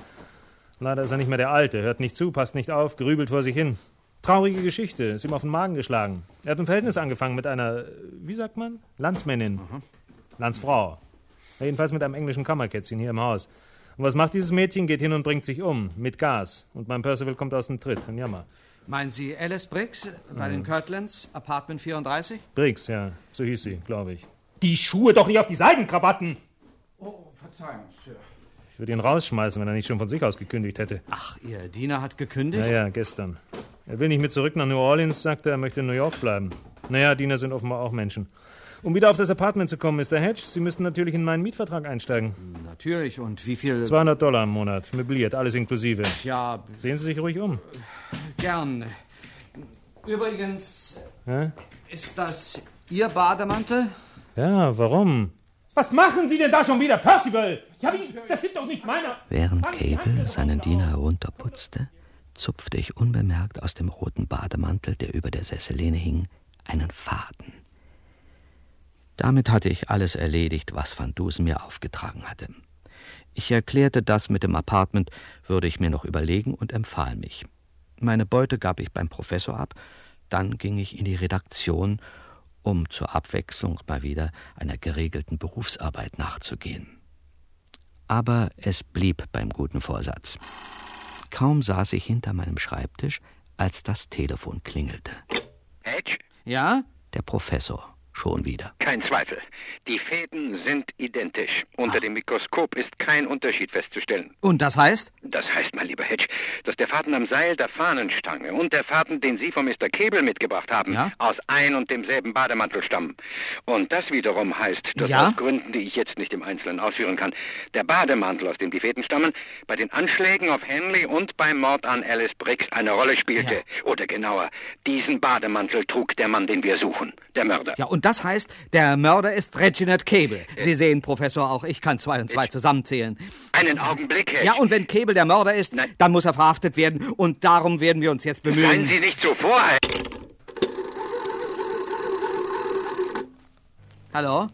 Leider ist er nicht mehr der Alte. Hört nicht zu, passt nicht auf, grübelt vor sich hin. Traurige Geschichte. Ist ihm auf den Magen geschlagen. Er hat ein Verhältnis angefangen mit einer, wie sagt man? Landsmännin. Landsfrau. Ja, jedenfalls mit einem englischen Kammerkätzchen hier im Haus. Und was macht dieses Mädchen? Geht hin und bringt sich um. Mit Gas. Und mein Percival kommt aus dem Tritt. Ein Jammer. Meinen Sie Alice Briggs bei den Kirtlands, Apartment 34? Briggs, ja. So hieß sie, glaube ich. Die Schuhe doch nicht auf die Seidenkrawatten! Oh, Verzeihung, Sir. Ich würde ihn rausschmeißen, wenn er nicht schon von sich aus gekündigt hätte. Ach, Ihr Diener hat gekündigt? Ja, ja, gestern. Er will nicht mit zurück nach New Orleans, sagt er, er möchte in New York bleiben. Naja, Diener sind offenbar auch Menschen. Um wieder auf das Apartment zu kommen, Mr. Hedge, Sie müssten natürlich in meinen Mietvertrag einsteigen. Natürlich. Und wie viel? 200 Dollar im Monat, möbliert, alles inklusive. Ja, Sehen Sie sich ruhig um. gern. Übrigens, Ja, ist das Ihr Bademantel? ja warum? Was machen Sie denn da schon wieder, Percival? Ja, wie? Das sind doch nicht meine... Während Cable seinen Diener herunterputzte, zupfte ich unbemerkt aus dem roten Bademantel, der über der Sessellehne hing, einen Faden. Damit hatte ich alles erledigt, was Van Dusen mir aufgetragen hatte. Ich erklärte, das mit dem Apartment würde ich mir noch überlegen und empfahl mich. Meine Beute gab ich beim Professor ab, dann ging ich in die Redaktion, um zur Abwechslung mal wieder einer geregelten Berufsarbeit nachzugehen. Aber es blieb beim guten Vorsatz. Kaum saß ich hinter meinem Schreibtisch, als das Telefon klingelte. Hedge? Ja? Der Professor Schon wieder. Kein Zweifel. Die Fäden sind identisch. Unter dem Mikroskop ist kein Unterschied festzustellen. Und das heißt? Das heißt, mein lieber Hedge, dass der Faden am Seil der Fahnenstange und der Faden, den Sie von Mr. Cable mitgebracht haben, Ja? aus ein und demselben Bademantel stammen. Und das wiederum heißt, dass Ja? aus Gründen, die ich jetzt nicht im Einzelnen ausführen kann, der Bademantel, aus dem die Fäden stammen, bei den Anschlägen auf Henley und beim Mord an Alice Briggs eine Rolle spielte. Oder genauer, diesen Bademantel trug der Mann, den wir suchen, der Mörder. Ja, und das heißt, der Mörder ist Reginald Cable. Sie sehen, Professor, auch ich kann zwei und zwei zusammenzählen. Einen Augenblick, Hedge. Ja, und wenn Cable der Mörder ist, dann muss er verhaftet werden. Und darum werden wir uns jetzt bemühen. Seien Sie nicht so vorheilig. Hallo?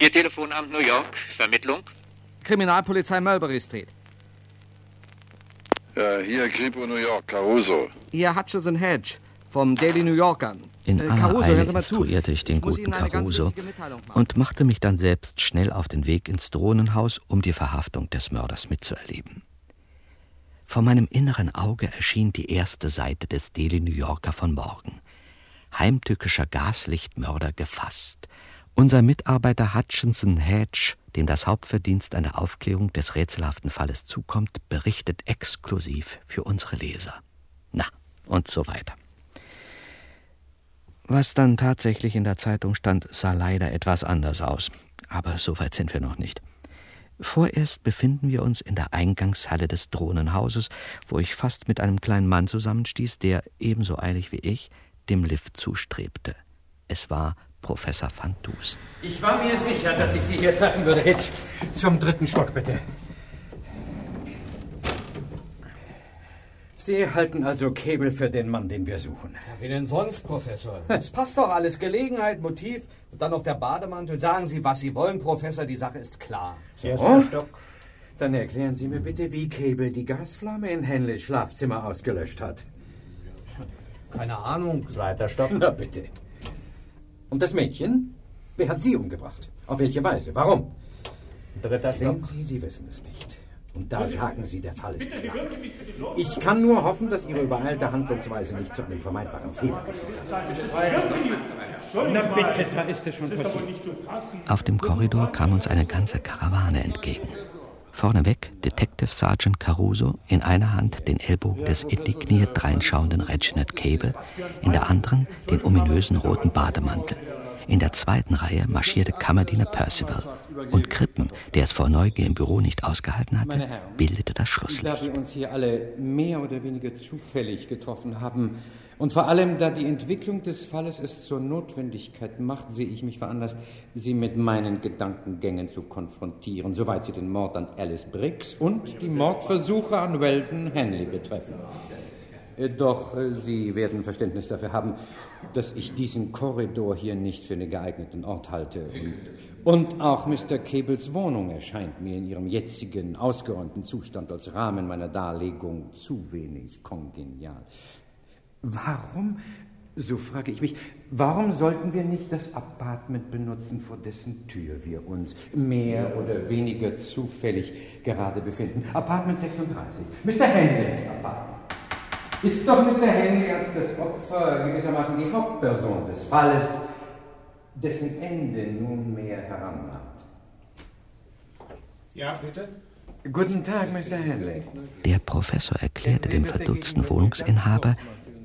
Ihr Telefonamt New York, Vermittlung? Kriminalpolizei Mulberry Street. Ja, hier Kripo New York, Caruso. Hier Hutchison Hedge vom Daily New Yorker. In Äh, aller Caruso, Eile instruierte ich den muss guten Caruso und machte mich dann selbst schnell auf den Weg ins Drohnenhaus, um die Verhaftung des Mörders mitzuerleben. Vor meinem inneren Auge erschien die erste Seite des Daily New Yorker von morgen. Heimtückischer Gaslichtmörder gefasst. Unser Mitarbeiter Hutchinson Hedge, dem das Hauptverdienst an der Aufklärung des rätselhaften Falles zukommt, berichtet exklusiv für unsere Leser. Na, und so weiter. Was dann tatsächlich in der Zeitung stand, sah leider etwas anders aus. Aber so weit sind wir noch nicht. Vorerst befinden wir uns in der Eingangshalle des Drohnenhauses, wo ich fast mit einem kleinen Mann zusammenstieß, der, ebenso eilig wie ich, dem Lift zustrebte. Es war Professor Van Dusen. Ich war mir sicher, dass ich Sie hier treffen würde, Hitch. Zum dritten Stock, bitte. Sie halten also Cable für den Mann, den wir suchen. Ja, wie denn sonst, Professor? Es passt doch alles. Gelegenheit, Motiv und dann noch der Bademantel. Sagen Sie, was Sie wollen, Professor. Die Sache ist klar. So? Dann erklären Sie mir bitte, wie Cable die Gasflamme in Henleys Schlafzimmer ausgelöscht hat. Keine Ahnung. Zweiter Stock. Na bitte. Und das Mädchen? Wer hat sie umgebracht? Auf welche Weise? Warum? Dritter Sehen Stock. Sie, Sie wissen es nicht. Und da sagen Sie, der Fall ist klar. Ich kann nur hoffen, dass Ihre übereilte Handlungsweise nicht zu einem vermeidbaren Fehler geführt hat. Na bitte, da ist es schon passiert. Auf dem Korridor kam uns eine ganze Karawane entgegen. Vorneweg Detective Sergeant Caruso, in einer Hand den Ellbogen des indigniert dreinschauenden Reginald Cable, in der anderen den ominösen roten Bademantel. In der zweiten Reihe marschierte Kammerdiener Percival. Und Krippen, der es vor Neugier im Büro nicht ausgehalten hatte, bildete das Da Schlusslicht. wir uns hier alle mehr oder weniger zufällig getroffen haben und vor allem da die Entwicklung des Falles es zur Notwendigkeit macht, sehe ich mich veranlasst, Sie mit meinen Gedankengängen zu konfrontieren, soweit sie den Mord an Alice Briggs und die Mordversuche an Weldon Henley betreffen. Äh, Doch äh, Sie werden Verständnis dafür haben, dass ich diesen Korridor hier nicht für einen geeigneten Ort halte. Und auch Mr. Cables Wohnung erscheint mir in ihrem jetzigen, ausgeräumten Zustand als Rahmen meiner Darlegung zu wenig kongenial. Warum, so frage ich mich, warum sollten wir nicht das Apartment benutzen, vor dessen Tür wir uns mehr oder weniger zufällig gerade befinden? Apartment 36. Mr. Henleys Apartment. Ist doch Mr. Henley als das Opfer gewissermaßen die Hauptperson des Falles, dessen Ende nunmehr herannaht. Ja, bitte? Guten Tag, Mr. Henley. Der Professor erklärte dem verdutzten Wohnungsinhaber,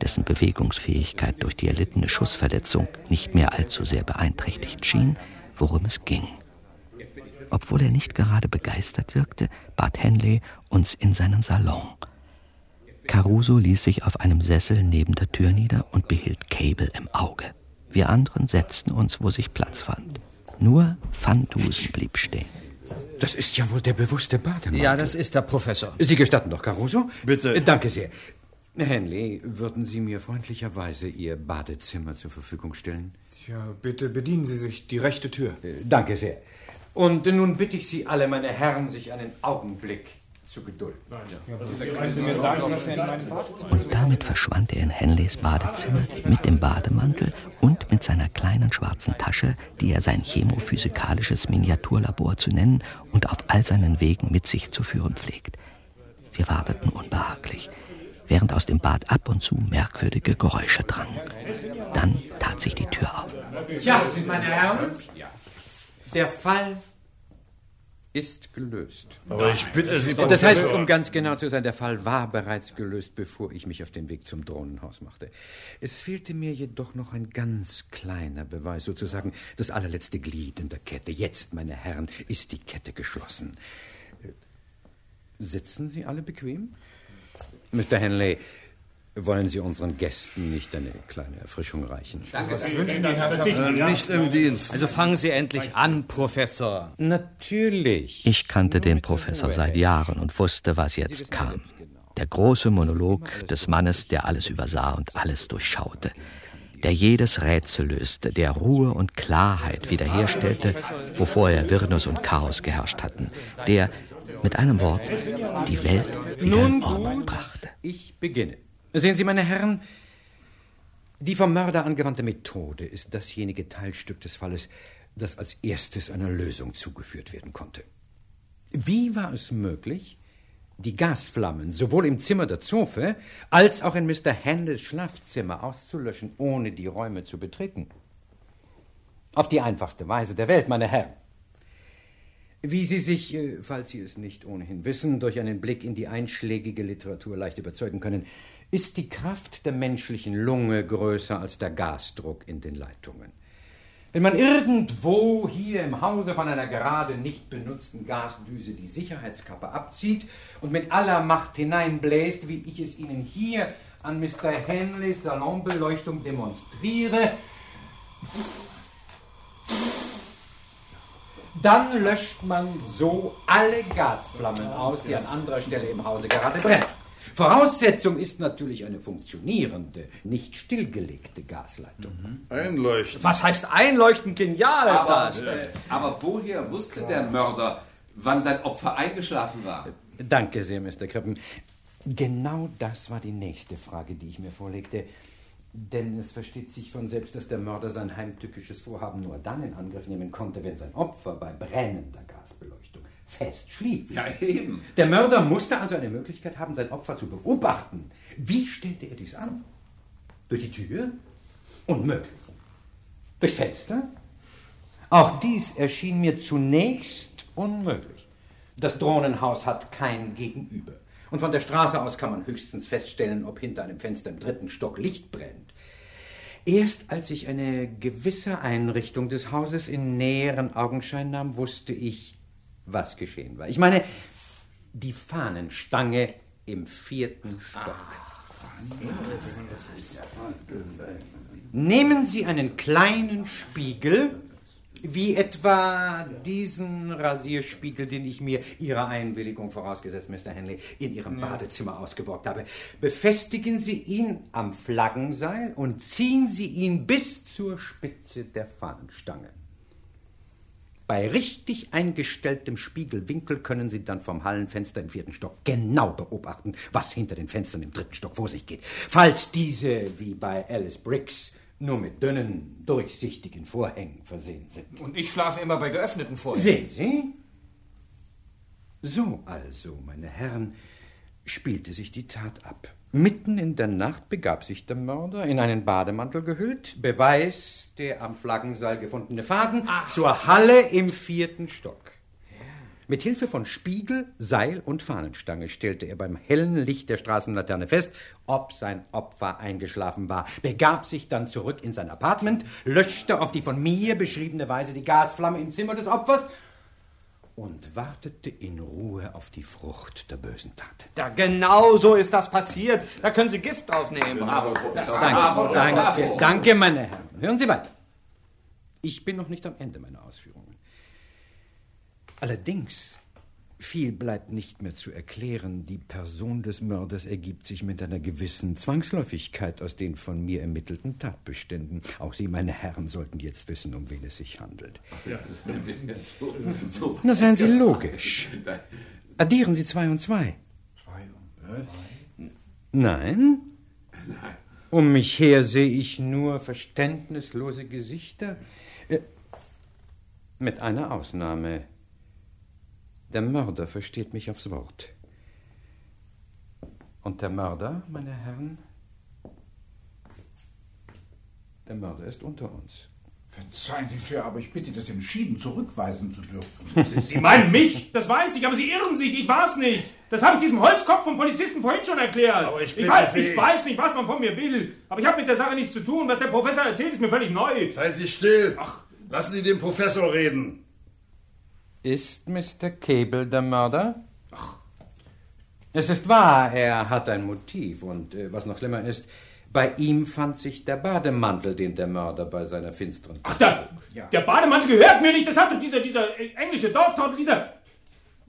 dessen Bewegungsfähigkeit durch die erlittene Schussverletzung nicht mehr allzu sehr beeinträchtigt schien, worum es ging. Obwohl er nicht gerade begeistert wirkte, bat Henley uns in seinen Salon. Caruso ließ sich auf einem Sessel neben der Tür nieder und behielt Cable im Auge. Wir anderen setzten uns, wo sich Platz fand. Nur Van Dusen blieb stehen. Das ist ja wohl der bewusste Bademantel. Ja, das ist der Professor. Sie gestatten doch, Caruso? Bitte. Äh, Danke sehr. Henley, würden Sie mir freundlicherweise Ihr Badezimmer zur Verfügung stellen? Tja, bitte bedienen Sie sich die rechte Tür. Äh, Danke sehr. Und nun bitte ich Sie alle, meine Herren, sich einen Augenblick zu gedulden. In meinem Badezimmer Und damit verschwand er in Henleys Badezimmer mit dem Bademantel und mit seiner kleinen schwarzen Tasche, die er sein chemophysikalisches Miniaturlabor zu nennen und auf all seinen Wegen mit sich zu führen pflegt. Wir warteten unbehaglich. während aus dem Bad ab und zu merkwürdige Geräusche drangen. Dann tat sich die Tür auf. Tja, meine Herren, der Fall ist gelöst. Aber ich bitte Sie, Das heißt, um ganz genau zu sein, der Fall war bereits gelöst, bevor ich mich auf den Weg zum Drohnenhaus machte. Es fehlte mir jedoch noch ein ganz kleiner Beweis, sozusagen das allerletzte Glied in der Kette. Jetzt, meine Herren, ist die Kette geschlossen. Äh, Sitzen Sie alle bequem? Mr. Henley, wollen Sie unseren Gästen nicht eine kleine Erfrischung reichen? Danke, das wünschen die Herrschaften. Äh, nicht im Dienst. Also fangen Sie endlich an, Professor. Natürlich. Ich kannte den Professor seit Jahren und wusste, was jetzt kam. Der große Monolog des Mannes, der alles übersah und alles durchschaute, der jedes Rätsel löste, der Ruhe und Klarheit wiederherstellte, wo vorher Wirrnis und Chaos geherrscht hatten, der, mit einem Wort, die Welt wieder Nun in Ordnung gut, brachte. ich beginne. Sehen Sie, meine Herren, die vom Mörder angewandte Methode ist dasjenige Teilstück des Falles, das als erstes einer Lösung zugeführt werden konnte. Wie war es möglich, die Gasflammen sowohl im Zimmer der Zofe als auch in Mr. Handels Schlafzimmer auszulöschen, ohne die Räume zu betreten? Auf die einfachste Weise der Welt, meine Herren. Wie Sie sich, äh, falls Sie es nicht ohnehin wissen, durch einen Blick in die einschlägige Literatur leicht überzeugen können, ist die Kraft der menschlichen Lunge größer als der Gasdruck in den Leitungen. Wenn man irgendwo hier im Hause von einer gerade nicht benutzten Gasdüse die Sicherheitskappe abzieht und mit aller Macht hineinbläst, wie ich es Ihnen hier an Mr. Henleys Salonbeleuchtung demonstriere, dann löscht man so alle Gasflammen aus, die an anderer Stelle im Hause gerade brennen. Voraussetzung ist natürlich eine funktionierende, nicht stillgelegte Gasleitung. Einleuchten. Was heißt einleuchten? Genial ist Aber, das. äh, aber woher wusste der Mörder, wann sein Opfer eingeschlafen war? Danke sehr, Mr. Krippen. Genau das war die nächste Frage, die ich mir vorlegte. Denn es versteht sich von selbst, dass der Mörder sein heimtückisches Vorhaben nur dann in Angriff nehmen konnte, wenn sein Opfer bei brennender Gasbeleuchtung fest schlief. Ja, eben. Der Mörder musste also eine Möglichkeit haben, sein Opfer zu beobachten. Wie stellte er dies an? Durch die Tür? Unmöglich. Durchs Fenster? Auch dies erschien mir zunächst unmöglich. Das Drohnenhaus hat kein Gegenüber. Und von der Straße aus kann man höchstens feststellen, ob hinter einem Fenster im dritten Stock Licht brennt. Erst als ich eine gewisse Einrichtung des Hauses in näheren Augenschein nahm, wusste ich, was geschehen war. Ich meine, die Fahnenstange im vierten Stock. Nehmen Sie einen kleinen Spiegel, wie etwa diesen Rasierspiegel, den ich mir Ihrer Einwilligung vorausgesetzt, Mr. Henley, in Ihrem Badezimmer ausgeborgt habe. Befestigen Sie ihn am Flaggenseil und ziehen Sie ihn bis zur Spitze der Fahnenstange. Bei richtig eingestelltem Spiegelwinkel können Sie dann vom Hallenfenster im vierten Stock genau beobachten, was hinter den Fenstern im dritten Stock vor sich geht. Falls diese, wie bei Alice Briggs, nur mit dünnen, durchsichtigen Vorhängen versehen sind. Und ich schlafe immer bei geöffneten Vorhängen. Sehen Sie? So also, meine Herren, spielte sich die Tat ab. Mitten in der Nacht begab sich der Mörder, in einen Bademantel gehüllt, Beweis der am Flaggenseil gefundene Faden, zur Halle im vierten Stock. Mit Hilfe von Spiegel, Seil und Fahnenstange stellte er beim hellen Licht der Straßenlaterne fest, ob sein Opfer eingeschlafen war, begab sich dann zurück in sein Apartment, löschte auf die von mir beschriebene Weise die Gasflamme im Zimmer des Opfers und wartete in Ruhe auf die Frucht der bösen Tat. Ja, genau so ist das passiert. Da können Sie Gift draufnehmen. Bravo, Professor. Danke, danke, danke, meine Herren. Hören Sie weiter. Ich bin noch nicht am Ende meiner Ausführungen. Allerdings, viel bleibt nicht mehr zu erklären. Die Person des Mörders ergibt sich mit einer gewissen Zwangsläufigkeit aus den von mir ermittelten Tatbeständen. Auch Sie, meine Herren, sollten jetzt wissen, um wen es sich handelt. Na, seien Sie logisch. Addieren Sie zwei und zwei. Nein? Um mich her sehe ich nur verständnislose Gesichter. Äh, Mit einer Ausnahme. Der Mörder versteht mich aufs Wort. Und der Mörder, meine Herren? Der Mörder ist unter uns. Verzeihen Sie, Sir, aber ich bitte, das entschieden zurückweisen zu dürfen. Sie meinen mich? Das weiß ich, aber Sie irren sich. Ich war's nicht. Das habe ich diesem Holzkopf vom Polizisten vorhin schon erklärt. Aber ich bitte weiß, Sie- ich weiß nicht, was man von mir will. Aber ich habe mit der Sache nichts zu tun. Was der Professor erzählt, ist mir völlig neu. Seien Sie still. Lassen Sie den Professor reden. Ist Mr. Cable der Mörder? Ach. Es ist wahr, er hat ein Motiv. Und äh, was noch schlimmer ist, bei ihm fand sich der Bademantel, den der Mörder bei seiner finsteren. Ach, der, der Bademantel gehört mir nicht. Das hat doch dieser, dieser äh, englische Dorftrottel, dieser...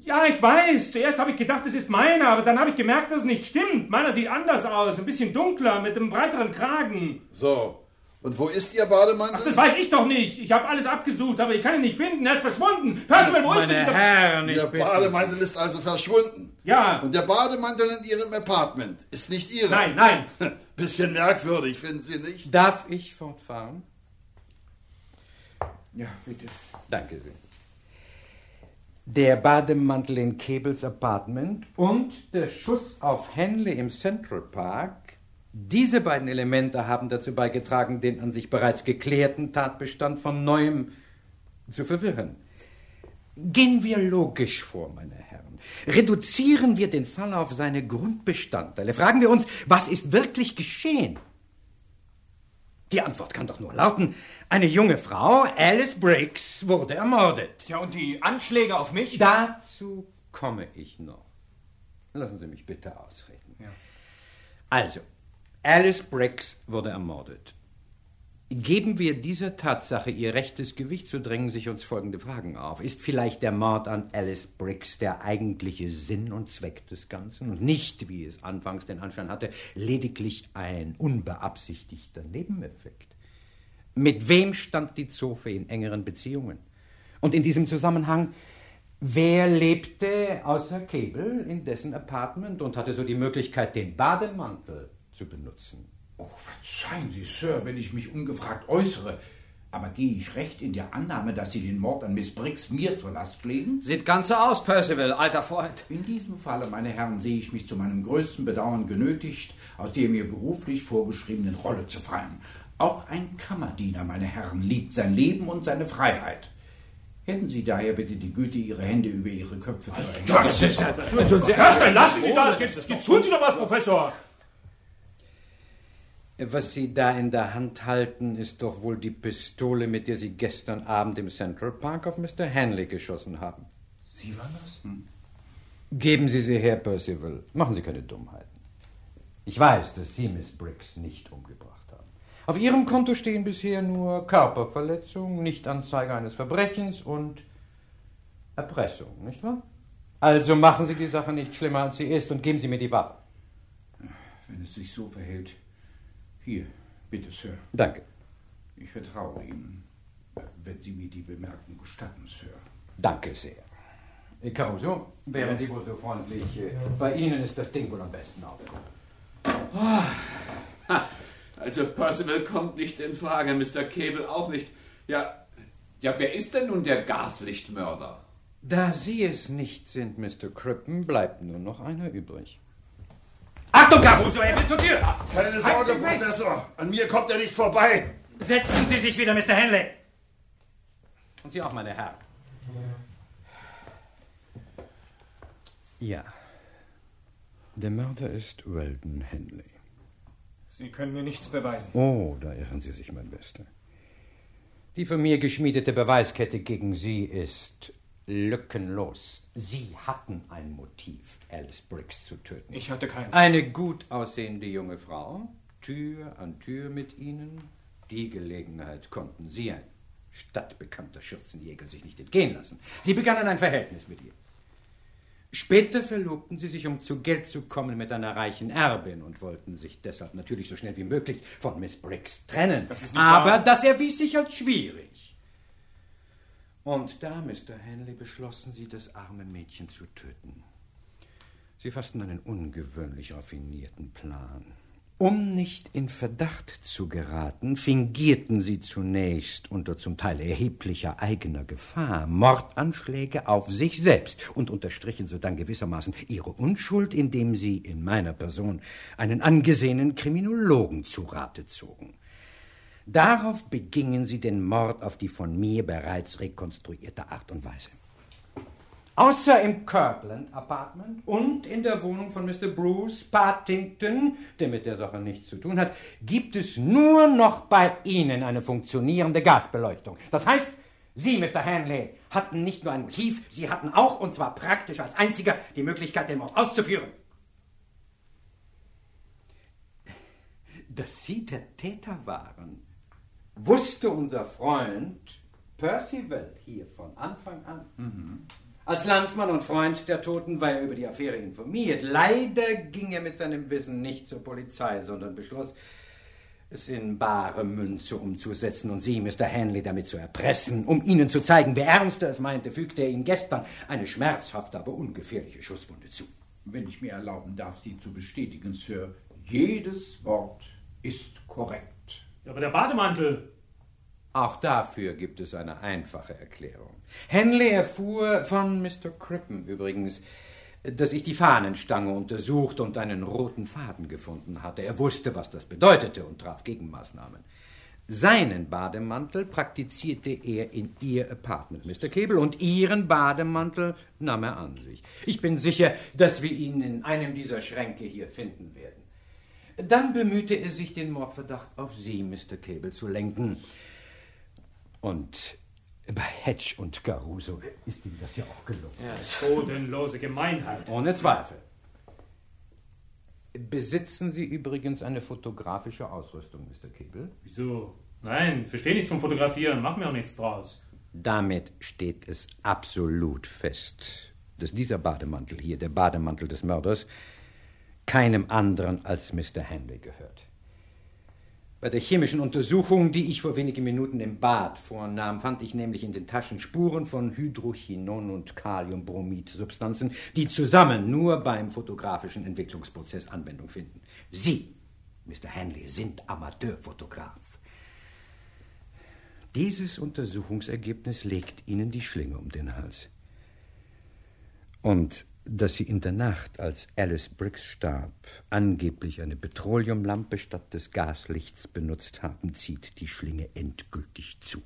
Ja, ich weiß. Zuerst habe ich gedacht, es ist meiner, aber dann habe ich gemerkt, dass es nicht stimmt. Meiner sieht anders aus, ein bisschen dunkler, mit einem breiteren Kragen. So. Und wo ist Ihr Bademantel? Ach, das weiß ich doch nicht. Ich habe alles abgesucht, aber ich kann ihn nicht finden. Er ist verschwunden. Percival, wo ist denn dieser... Ihr Bademantel ist also verschwunden. Ja. Und der Bademantel in Ihrem Apartment ist nicht Ihrer. Nein, nein. Bisschen merkwürdig, finden Sie nicht? Darf ich fortfahren? Ja, bitte. Danke sehr. Der Bademantel in Cables Apartment und der Schuss auf Henley im Central Park, diese beiden Elemente haben dazu beigetragen, den an sich bereits geklärten Tatbestand von neuem zu verwirren. Gehen wir logisch vor, meine Herren. Reduzieren wir den Fall auf seine Grundbestandteile. Fragen wir uns, was ist wirklich geschehen? Die Antwort kann doch nur lauten, eine junge Frau, Alice Briggs, wurde ermordet. Ja, und die Anschläge auf mich? Dazu komme ich noch. Lassen Sie mich bitte ausreden. Also, Alice Briggs wurde ermordet. Geben wir dieser Tatsache ihr rechtes Gewicht, so drängen sich uns folgende Fragen auf. Ist vielleicht der Mord an Alice Briggs der eigentliche Sinn und Zweck des Ganzen und nicht, wie es anfangs den Anschein hatte, lediglich ein unbeabsichtigter Nebeneffekt? Mit wem stand die Zofe in engeren Beziehungen? Und in diesem Zusammenhang, wer lebte außer Cable in dessen Apartment und hatte so die Möglichkeit, den Bademantel zu benutzen? Oh, verzeihen Sie, Sir, wenn ich mich ungefragt äußere. Aber gehe ich recht in der Annahme, dass Sie den Mord an Miss Briggs mir zur Last legen? Sieht ganz so aus, Percival, alter Freund. In diesem Falle, meine Herren, sehe ich mich zu meinem größten Bedauern genötigt, aus der mir beruflich vorgeschriebenen Rolle zu fallen. Auch ein Kammerdiener, meine Herren, liebt sein Leben und seine Freiheit. Hätten Sie daher bitte die Güte, Ihre Hände über Ihre Köpfe zu erheben. Das ist- Percival, lassen Sie das. Jetzt tun Sie doch was, Professor. Was Sie da in der Hand halten, ist doch wohl die Pistole, mit der Sie gestern Abend im Central Park auf Mr. Hanley geschossen haben. Sie waren das? Geben Sie sie her, Percival. Machen Sie keine Dummheiten. Ich weiß, dass Sie Miss Briggs nicht umgebracht haben. Auf Ihrem Konto stehen bisher nur Körperverletzung, Nichtanzeige eines Verbrechens und Erpressung, nicht wahr? Also machen Sie die Sache nicht schlimmer, als sie ist und geben Sie mir die Waffe. Wenn es sich so verhält. Hier, bitte, Sir. Danke. Ich vertraue Ihnen, wenn Sie mir die Bemerkung gestatten, Sir. Danke sehr. Caruso, wären Sie wohl so freundlich. Bei Ihnen ist das Ding wohl am besten aufgehoben. Ha, Also Percival kommt nicht in Frage, Mr. Cable auch nicht. Ja, ja, wer ist denn nun der Gaslichtmörder? Da Sie es nicht sind, Mr. Crippen, bleibt nur noch einer übrig. Achtung, Caruso, er will zur Tür! Keine Sorge, Halt weg! Professor. An mir kommt er nicht vorbei. Setzen Sie sich wieder, Mr. Henley! Und Sie auch, meine Herren. Ja. Der Mörder ist Weldon Henley. Sie können mir nichts beweisen. Oh, da irren Sie sich, mein Bester. Die von mir geschmiedete Beweiskette gegen Sie ist lückenlos. Sie hatten ein Motiv, Alice Briggs zu töten. Ich hatte keins. Eine gut aussehende junge Frau, Tür an Tür mit Ihnen. Die Gelegenheit konnten Sie, ein stadtbekannter Schürzenjäger, sich nicht entgehen lassen. Sie begannen ein Verhältnis mit ihr. Später verlobten sie sich, um zu Geld zu kommen mit einer reichen Erbin und wollten sich deshalb natürlich so schnell wie möglich von Miss Briggs trennen. Das ist nicht Aber wahr. das erwies sich als schwierig. Und da, Mr. Henley, beschlossen sie, das arme Mädchen zu töten. Sie fassten einen ungewöhnlich raffinierten Plan. Um nicht in Verdacht zu geraten, fingierten sie zunächst unter zum Teil erheblicher eigener Gefahr Mordanschläge auf sich selbst und unterstrichen sodann gewissermaßen ihre Unschuld, indem sie in meiner Person einen angesehenen Kriminologen zu Rate zogen. Darauf begingen sie den Mord auf die von mir bereits rekonstruierte Art und Weise. Außer im Kirkland Apartment und in der Wohnung von Mr. Bruce Partington, der mit der Sache nichts zu tun hat, gibt es nur noch bei Ihnen eine funktionierende Gasbeleuchtung. Das heißt, Sie, Mr. Hanley, hatten nicht nur ein Motiv, Sie hatten auch, und zwar praktisch als einziger, die Möglichkeit, den Mord auszuführen. Dass Sie der Täter waren, wusste unser Freund Percival hier von Anfang an. Mhm. Als Landsmann und Freund der Toten war er über die Affäre informiert. Leider ging er mit seinem Wissen nicht zur Polizei, sondern beschloss, es in bare Münze umzusetzen und Sie, Mr. Hanley, damit zu erpressen. Um Ihnen zu zeigen, wer ernster es meinte, fügte er Ihnen gestern eine schmerzhafte, aber ungefährliche Schusswunde zu. Wenn ich mir erlauben darf, Sie zu bestätigen, Sir, jedes Wort ist korrekt. Ja, aber der Bademantel. Auch dafür gibt es eine einfache Erklärung. Henley erfuhr von Mr. Crippen übrigens, dass ich die Fahnenstange untersucht und einen roten Faden gefunden hatte. Er wusste, was das bedeutete und traf Gegenmaßnahmen. Seinen Bademantel praktizierte er in Ihr Apartment, Mr. Cable, und Ihren Bademantel nahm er an sich. Ich bin sicher, dass wir ihn in einem dieser Schränke hier finden werden. Dann bemühte er sich, den Mordverdacht auf Sie, Mr. Cable, zu lenken. Und bei Hedge und Caruso ist ihm das ja auch gelungen. Ja, bodenlose Gemeinheit. Ohne Zweifel. Besitzen Sie übrigens eine fotografische Ausrüstung, Mr. Cable? Wieso? Nein, verstehe nichts vom Fotografieren, mach mir auch nichts draus. Damit steht es absolut fest, dass dieser Bademantel hier, der Bademantel des Mörders, keinem anderen als Mr. Hanley gehört. Bei der chemischen Untersuchung, die ich vor wenigen Minuten im Bad vornahm, fand ich nämlich in den Taschen Spuren von Hydrochinon und Kaliumbromid-Substanzen, die zusammen nur beim fotografischen Entwicklungsprozess Anwendung finden. Sie, Mr. Hanley, sind Amateurfotograf. Dieses Untersuchungsergebnis legt Ihnen die Schlinge um den Hals. Und dass sie in der Nacht, als Alice Briggs starb, angeblich eine Petroleumlampe statt des Gaslichts benutzt haben, zieht die Schlinge endgültig zu.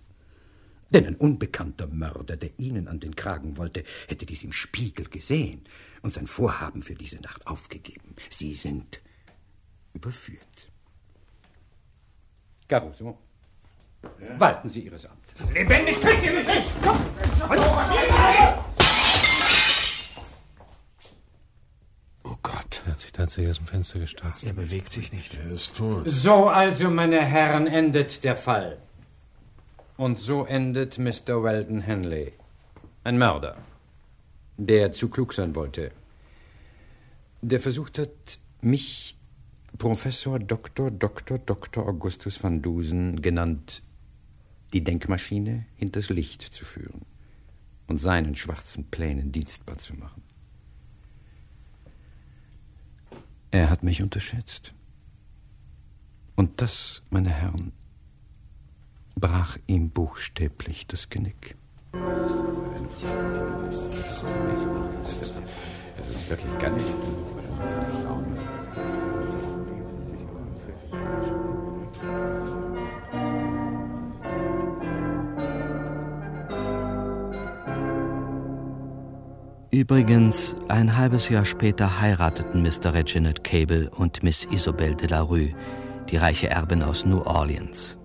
Denn ein unbekannter Mörder, der Ihnen an den Kragen wollte, hätte dies im Spiegel gesehen und sein Vorhaben für diese Nacht aufgegeben. Sie sind überführt. Caruso, ja? walten Sie Ihres Amtes. Lebendig kriegt ihr mich nicht! Komm! Er hat sich tatsächlich aus dem Fenster gestürzt. Er bewegt sich nicht. Er ist tot. So also, meine Herren, endet der Fall. Und so endet Mr. Weldon Henley. Ein Mörder, der zu klug sein wollte. Der versucht hat, mich, Professor Dr. Dr. Dr. Augustus van Dusen, genannt die Denkmaschine, hinters Licht zu führen und seinen schwarzen Plänen dienstbar zu machen. Er hat mich unterschätzt. Und das, meine Herren, brach ihm buchstäblich das Genick. Es ist wirklich ganz. Übrigens, ein halbes Jahr später heirateten Mr. Reginald Cable und Miss Isabelle de la Rue, die reiche Erbin aus New Orleans.